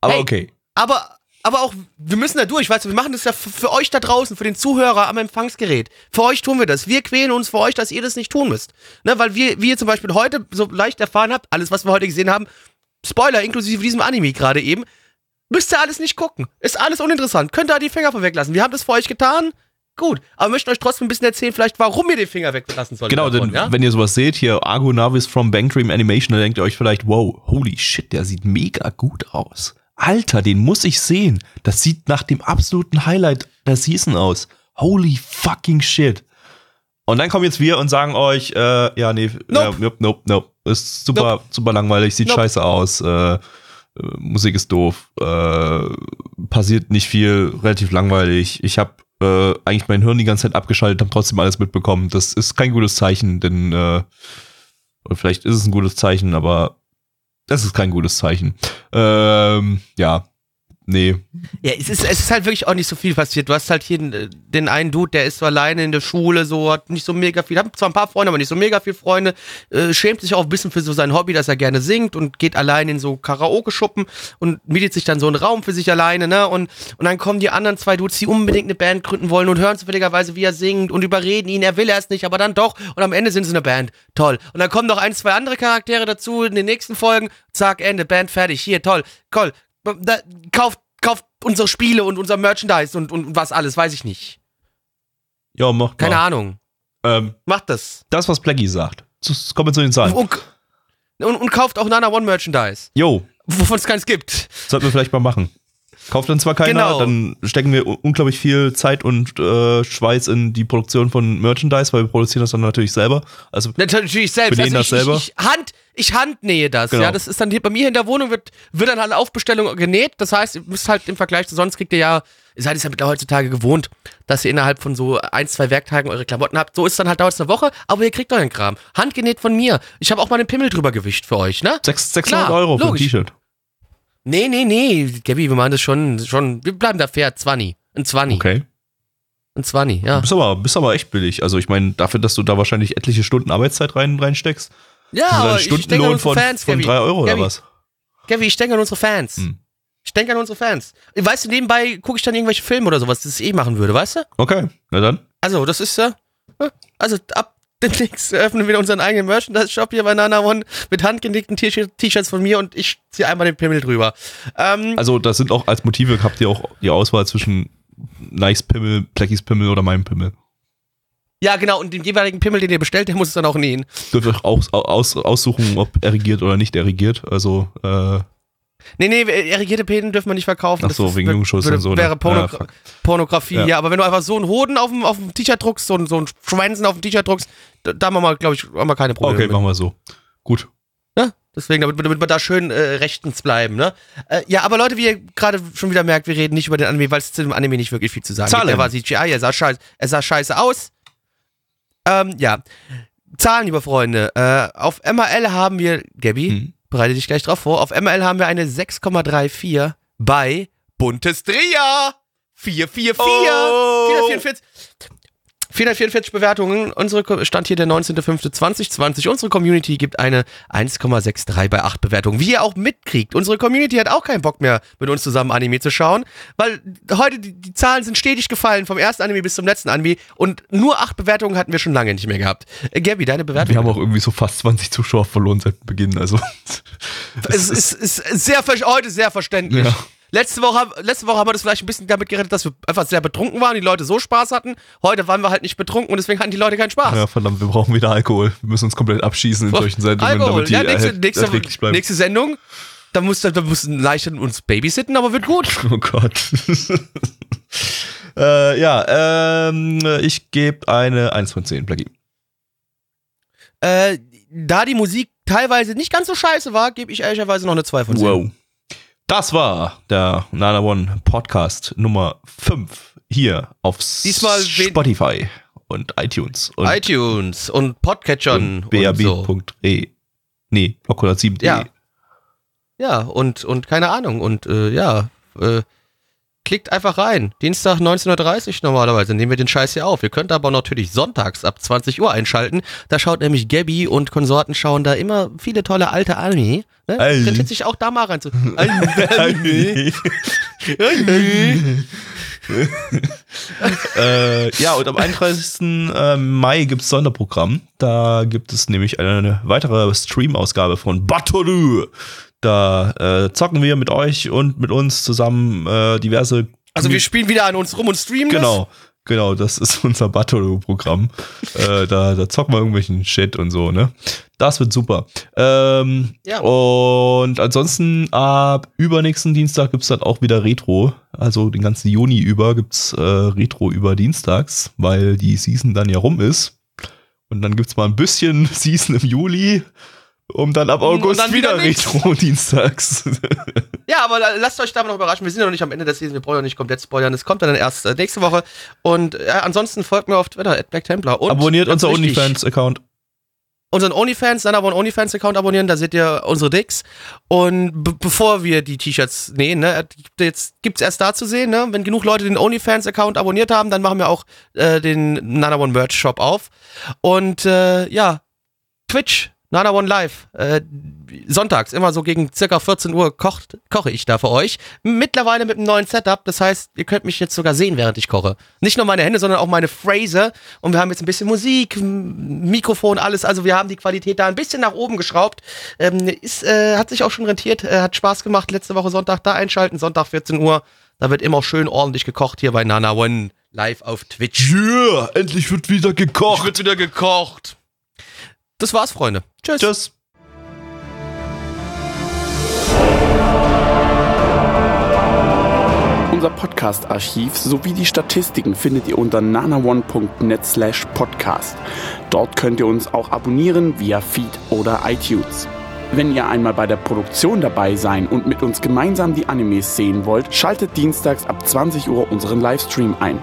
Aber Hey. okay. Aber, aber auch, wir müssen da durch, weißt du, wir machen das ja für, für euch da draußen, für den Zuhörer am Empfangsgerät. Für euch tun wir das. Wir quälen uns für euch, dass ihr das nicht tun müsst. Ne, weil wir, wie ihr zum Beispiel heute so leicht erfahren habt, alles, was wir heute gesehen haben, Spoiler, inklusive diesem Anime gerade eben, müsst ihr alles nicht gucken. Ist alles uninteressant. Könnt ihr die Finger von weglassen. Wir haben das für euch getan. Gut, aber wir möchten euch trotzdem ein bisschen erzählen, vielleicht, warum ihr den Finger weglassen sollt. Genau, davon, denn ja? wenn ihr sowas seht, hier Argo Navis from Bang Dream Animation, dann denkt ihr euch vielleicht, wow, holy shit, der sieht mega gut aus. Alter, den muss ich sehen. Das sieht nach dem absoluten Highlight der Season aus. Holy fucking shit. Und dann kommen jetzt wir und sagen euch, äh, ja, nee, Nope. äh, nope, nope, nope. Ist super, super langweilig, sieht Nope. scheiße aus, äh, äh, Musik ist doof, äh, passiert nicht viel, relativ langweilig. Ich habe äh, eigentlich mein Hirn die ganze Zeit abgeschaltet, habe trotzdem alles mitbekommen. Das ist kein gutes Zeichen, denn äh, vielleicht ist es ein gutes Zeichen, aber das ist kein gutes Zeichen. Ähm, ja, Nee. Ja, es ist, es ist halt wirklich auch nicht so viel passiert. Du hast halt hier den, den einen Dude, der ist so alleine in der Schule, so hat nicht so mega viel, hat zwar ein paar Freunde, aber nicht so mega viele Freunde, äh, schämt sich auch ein bisschen für so sein Hobby, dass er gerne singt und geht allein in so Karaoke-Schuppen und mietet sich dann so einen Raum für sich alleine, ne? Und, und dann kommen die anderen zwei Dudes, die unbedingt eine Band gründen wollen und hören zufälligerweise, wie er singt und überreden ihn, er will erst nicht, aber dann doch. Und am Ende sind sie eine Band. Toll. Und dann kommen noch ein, zwei andere Charaktere dazu in den nächsten Folgen. Zack, Ende, Band fertig. Hier, toll. Toll. Da, kauft, kauft unsere Spiele und unser Merchandise und, und was alles, weiß ich nicht. Ja, mach Keine mal. Ahnung. Ähm, Macht das. das, was Blackie sagt. Kommen wir zu den Zahlen. Und, und, und kauft auch Nana One Merchandise, Jo, wovon es keins gibt. sollten wir vielleicht mal machen. Kauft dann zwar keiner, Genau. dann stecken wir un- unglaublich viel Zeit und äh, Schweiß in die Produktion von Merchandise, weil wir produzieren das dann natürlich selber. Also Natürlich selbst. Wir Also das ich, selber. Ich, ich, Hand, ich handnähe das. Genau. Ja, das ist dann hier bei mir in der Wohnung wird, wird dann halt auf Bestellung genäht. Das heißt, ihr müsst halt im Vergleich zu sonst kriegt ihr ja, ihr seid es ja mittlerweile heutzutage gewohnt, dass ihr innerhalb von so ein, zwei Werktagen eure Klamotten habt. So ist dann halt dauert es eine Woche, aber ihr kriegt euren Kram. Handgenäht von mir. Ich habe auch mal den Pimmel drüber gewischt für euch, ne? sechs- 600 Klar, Euro für ein logisch. T-Shirt. Nee, nee, nee. Gabby, wir machen das schon, schon, wir bleiben da fair. 20. Ein 20. Okay. Ein 20, ja. Bist aber, bist aber echt billig. Also ich meine, dafür, dass du da wahrscheinlich etliche Stunden Arbeitszeit rein, reinsteckst, Ja, aber ein ich denke an Stundenlohn unsere von, Fans, von. 3 Euro oder Gabby, was? Gabby, ich denke an unsere Fans. Hm. Ich denke an unsere Fans. Weißt du, nebenbei gucke ich dann irgendwelche Filme oder sowas, das ich eh machen würde, weißt du? Okay, na dann. Also, das ist ja. äh, Also, ab demnächst eröffnen wir unseren eigenen Merchandise-Shop hier bei Nana One mit handgenähten T-Shirt- T-Shirts von mir und ich ziehe einmal den Pimmel drüber. Ähm, Also das sind auch als Motive, habt ihr auch die Auswahl zwischen Nice Pimmel, Blackies Pimmel oder meinem Pimmel. Ja, genau, und den jeweiligen Pimmel, den ihr bestellt, der muss es dann auch nähen. Dürft euch aus, aus, aussuchen, ob erregiert oder nicht erregiert. Also, äh, Nee, nee, erregierte Päden dürfen wir nicht verkaufen. Ach Das so, ist- wegen würde- und so, ne? Wäre Porno Ja. Pornografie, ja. Ja. Aber wenn du einfach so einen Hoden auf dem, auf dem T-Shirt druckst, so, ein- so einen Schwänzen auf dem T-Shirt druckst, da, da haben wir glaube ich, haben wir keine Probleme. okay, mit. machen wir so. Gut. Ne? Deswegen, damit, damit wir da schön äh, rechtens bleiben, ne? Äh, ja, aber Leute, wie ihr gerade schon wieder merkt, wir reden nicht über den Anime, weil es zu dem Anime nicht wirklich viel zu sagen Zahlen. gibt. Er war CGI, er sah scheiße, er sah scheiße aus. Ähm, ja. Zahlen, liebe Freunde. Äh, auf MRL haben wir, Gabby, Hm. bereite dich gleich drauf vor, auf MRL haben wir eine 6,34 bei Buntes Tria. 444. Oh. 444. 444 Bewertungen. Unsere Stand hier der 19.05.2020. Unsere Community gibt eine 1,63 bei 8 Bewertungen. Wie ihr auch mitkriegt, unsere Community hat auch keinen Bock mehr, mit uns zusammen Anime zu schauen, weil heute die, die Zahlen sind stetig gefallen, vom ersten Anime bis zum letzten Anime und nur 8 Bewertungen hatten wir schon lange nicht mehr gehabt. Äh, Gabby, deine Bewertung? Wir haben auch irgendwie so fast 20 Zuschauer verloren seit Beginn. Also, es ist, ist sehr, heute sehr verständlich. Ja. Letzte Woche, haben- letzte Woche haben wir das vielleicht ein bisschen damit gerettet, dass wir einfach sehr betrunken waren, die Leute so Spaß hatten. Heute waren wir halt nicht betrunken und deswegen hatten die Leute keinen Spaß. ja, verdammt, wir brauchen wieder Alkohol. Wir müssen uns komplett abschießen in solchen Sendungen, Alkohol. damit die Ja, nächste, nächste, bleiben. nächste Sendung, da muss da müssen leicht uns babysitten, aber wird gut. Oh Gott. äh, ja, ähm, ich gebe eine 1 von 10, Blackie. Äh, da die Musik teilweise nicht ganz so scheiße war, gebe ich ehrlicherweise noch eine 2 von 10. Wow. Das war der Nana One Podcast Nummer 5 hier auf Diesmal Spotify und iTunes und, iTunes und Podcatchern und und, so. brb.de. Nee, Block107.de. Ja. Ja, und, und keine Ahnung. Und äh, ja, äh, klickt einfach rein. Dienstag 19.30 Uhr normalerweise nehmen wir den Scheiß hier auf. Ihr könnt aber natürlich sonntags ab 20 Uhr einschalten. Da schaut nämlich Gabby und Konsorten schauen da immer viele tolle alte Anime. Ne? Rentiert sich auch da mal rein zu. Anime. äh, ja, und am 31. äh, Mai gibt's Sonderprogramm. Da gibt es nämlich eine weitere Stream-Ausgabe von Batoru. Da äh, zocken wir mit euch und mit uns zusammen äh, diverse. Also wir spielen wieder an uns rum und streamen das. Genau, genau, das ist unser Batoru-Programm. äh, da, da zocken wir irgendwelchen Shit und so, ne? Das wird super. Ähm, Ja. Und ansonsten ab übernächsten Dienstag gibt's dann auch wieder Retro. Also den ganzen Juni über gibt's äh, Retro über Dienstags, weil die Season dann ja rum ist. Und dann gibt's mal ein bisschen Season im Juli, um dann ab August dann wieder, wieder nichts. Retro dienstags. Ja, aber la- lasst euch da noch überraschen. Wir sind ja noch nicht am Ende der Season. Wir brauchen ja nicht komplett spoilern. Es kommt dann erst äh, nächste Woche. Und äh, ansonsten folgt mir auf Twitter, at. Und Abonniert unser OnlyFans-Account. unseren OnlyFans, dann aber einen OnlyFans-Account abonnieren, da seht ihr unsere Dicks. Und bevor wir die T-Shirts nähen, ne, jetzt gibt's erst da zu sehen, ne, wenn genug Leute den OnlyFans-Account abonniert haben, dann machen wir auch äh, den Nana One Merch Shop auf. Und äh, ja, Twitch, Nana One Live. Äh, sonntags, immer so gegen circa 14 Uhr kocht, koche ich da für euch. Mittlerweile mit einem neuen Setup. Das heißt, ihr könnt mich jetzt sogar sehen, während ich koche. Nicht nur meine Hände, sondern auch meine Phrase. Und wir haben jetzt ein bisschen Musik, Mikrofon, alles. Also wir haben die Qualität da ein bisschen nach oben geschraubt. Ähm, ist, äh, hat sich auch schon rentiert, äh, hat Spaß gemacht. Letzte Woche Sonntag da einschalten, Sonntag 14 Uhr. Da wird immer schön ordentlich gekocht hier bei Nana One live auf Twitch. Yeah, endlich wird wieder gekocht. wird wieder gekocht. Das war's, Freunde. Tschüss. Tschüss. Unser Podcast-Archiv sowie die Statistiken findet ihr unter nanaone.net slash podcast. Dort könnt ihr uns auch abonnieren via Feed oder iTunes. Wenn ihr einmal bei der Produktion dabei sein und mit uns gemeinsam die Animes sehen wollt, schaltet dienstags ab 20 Uhr unseren Livestream ein.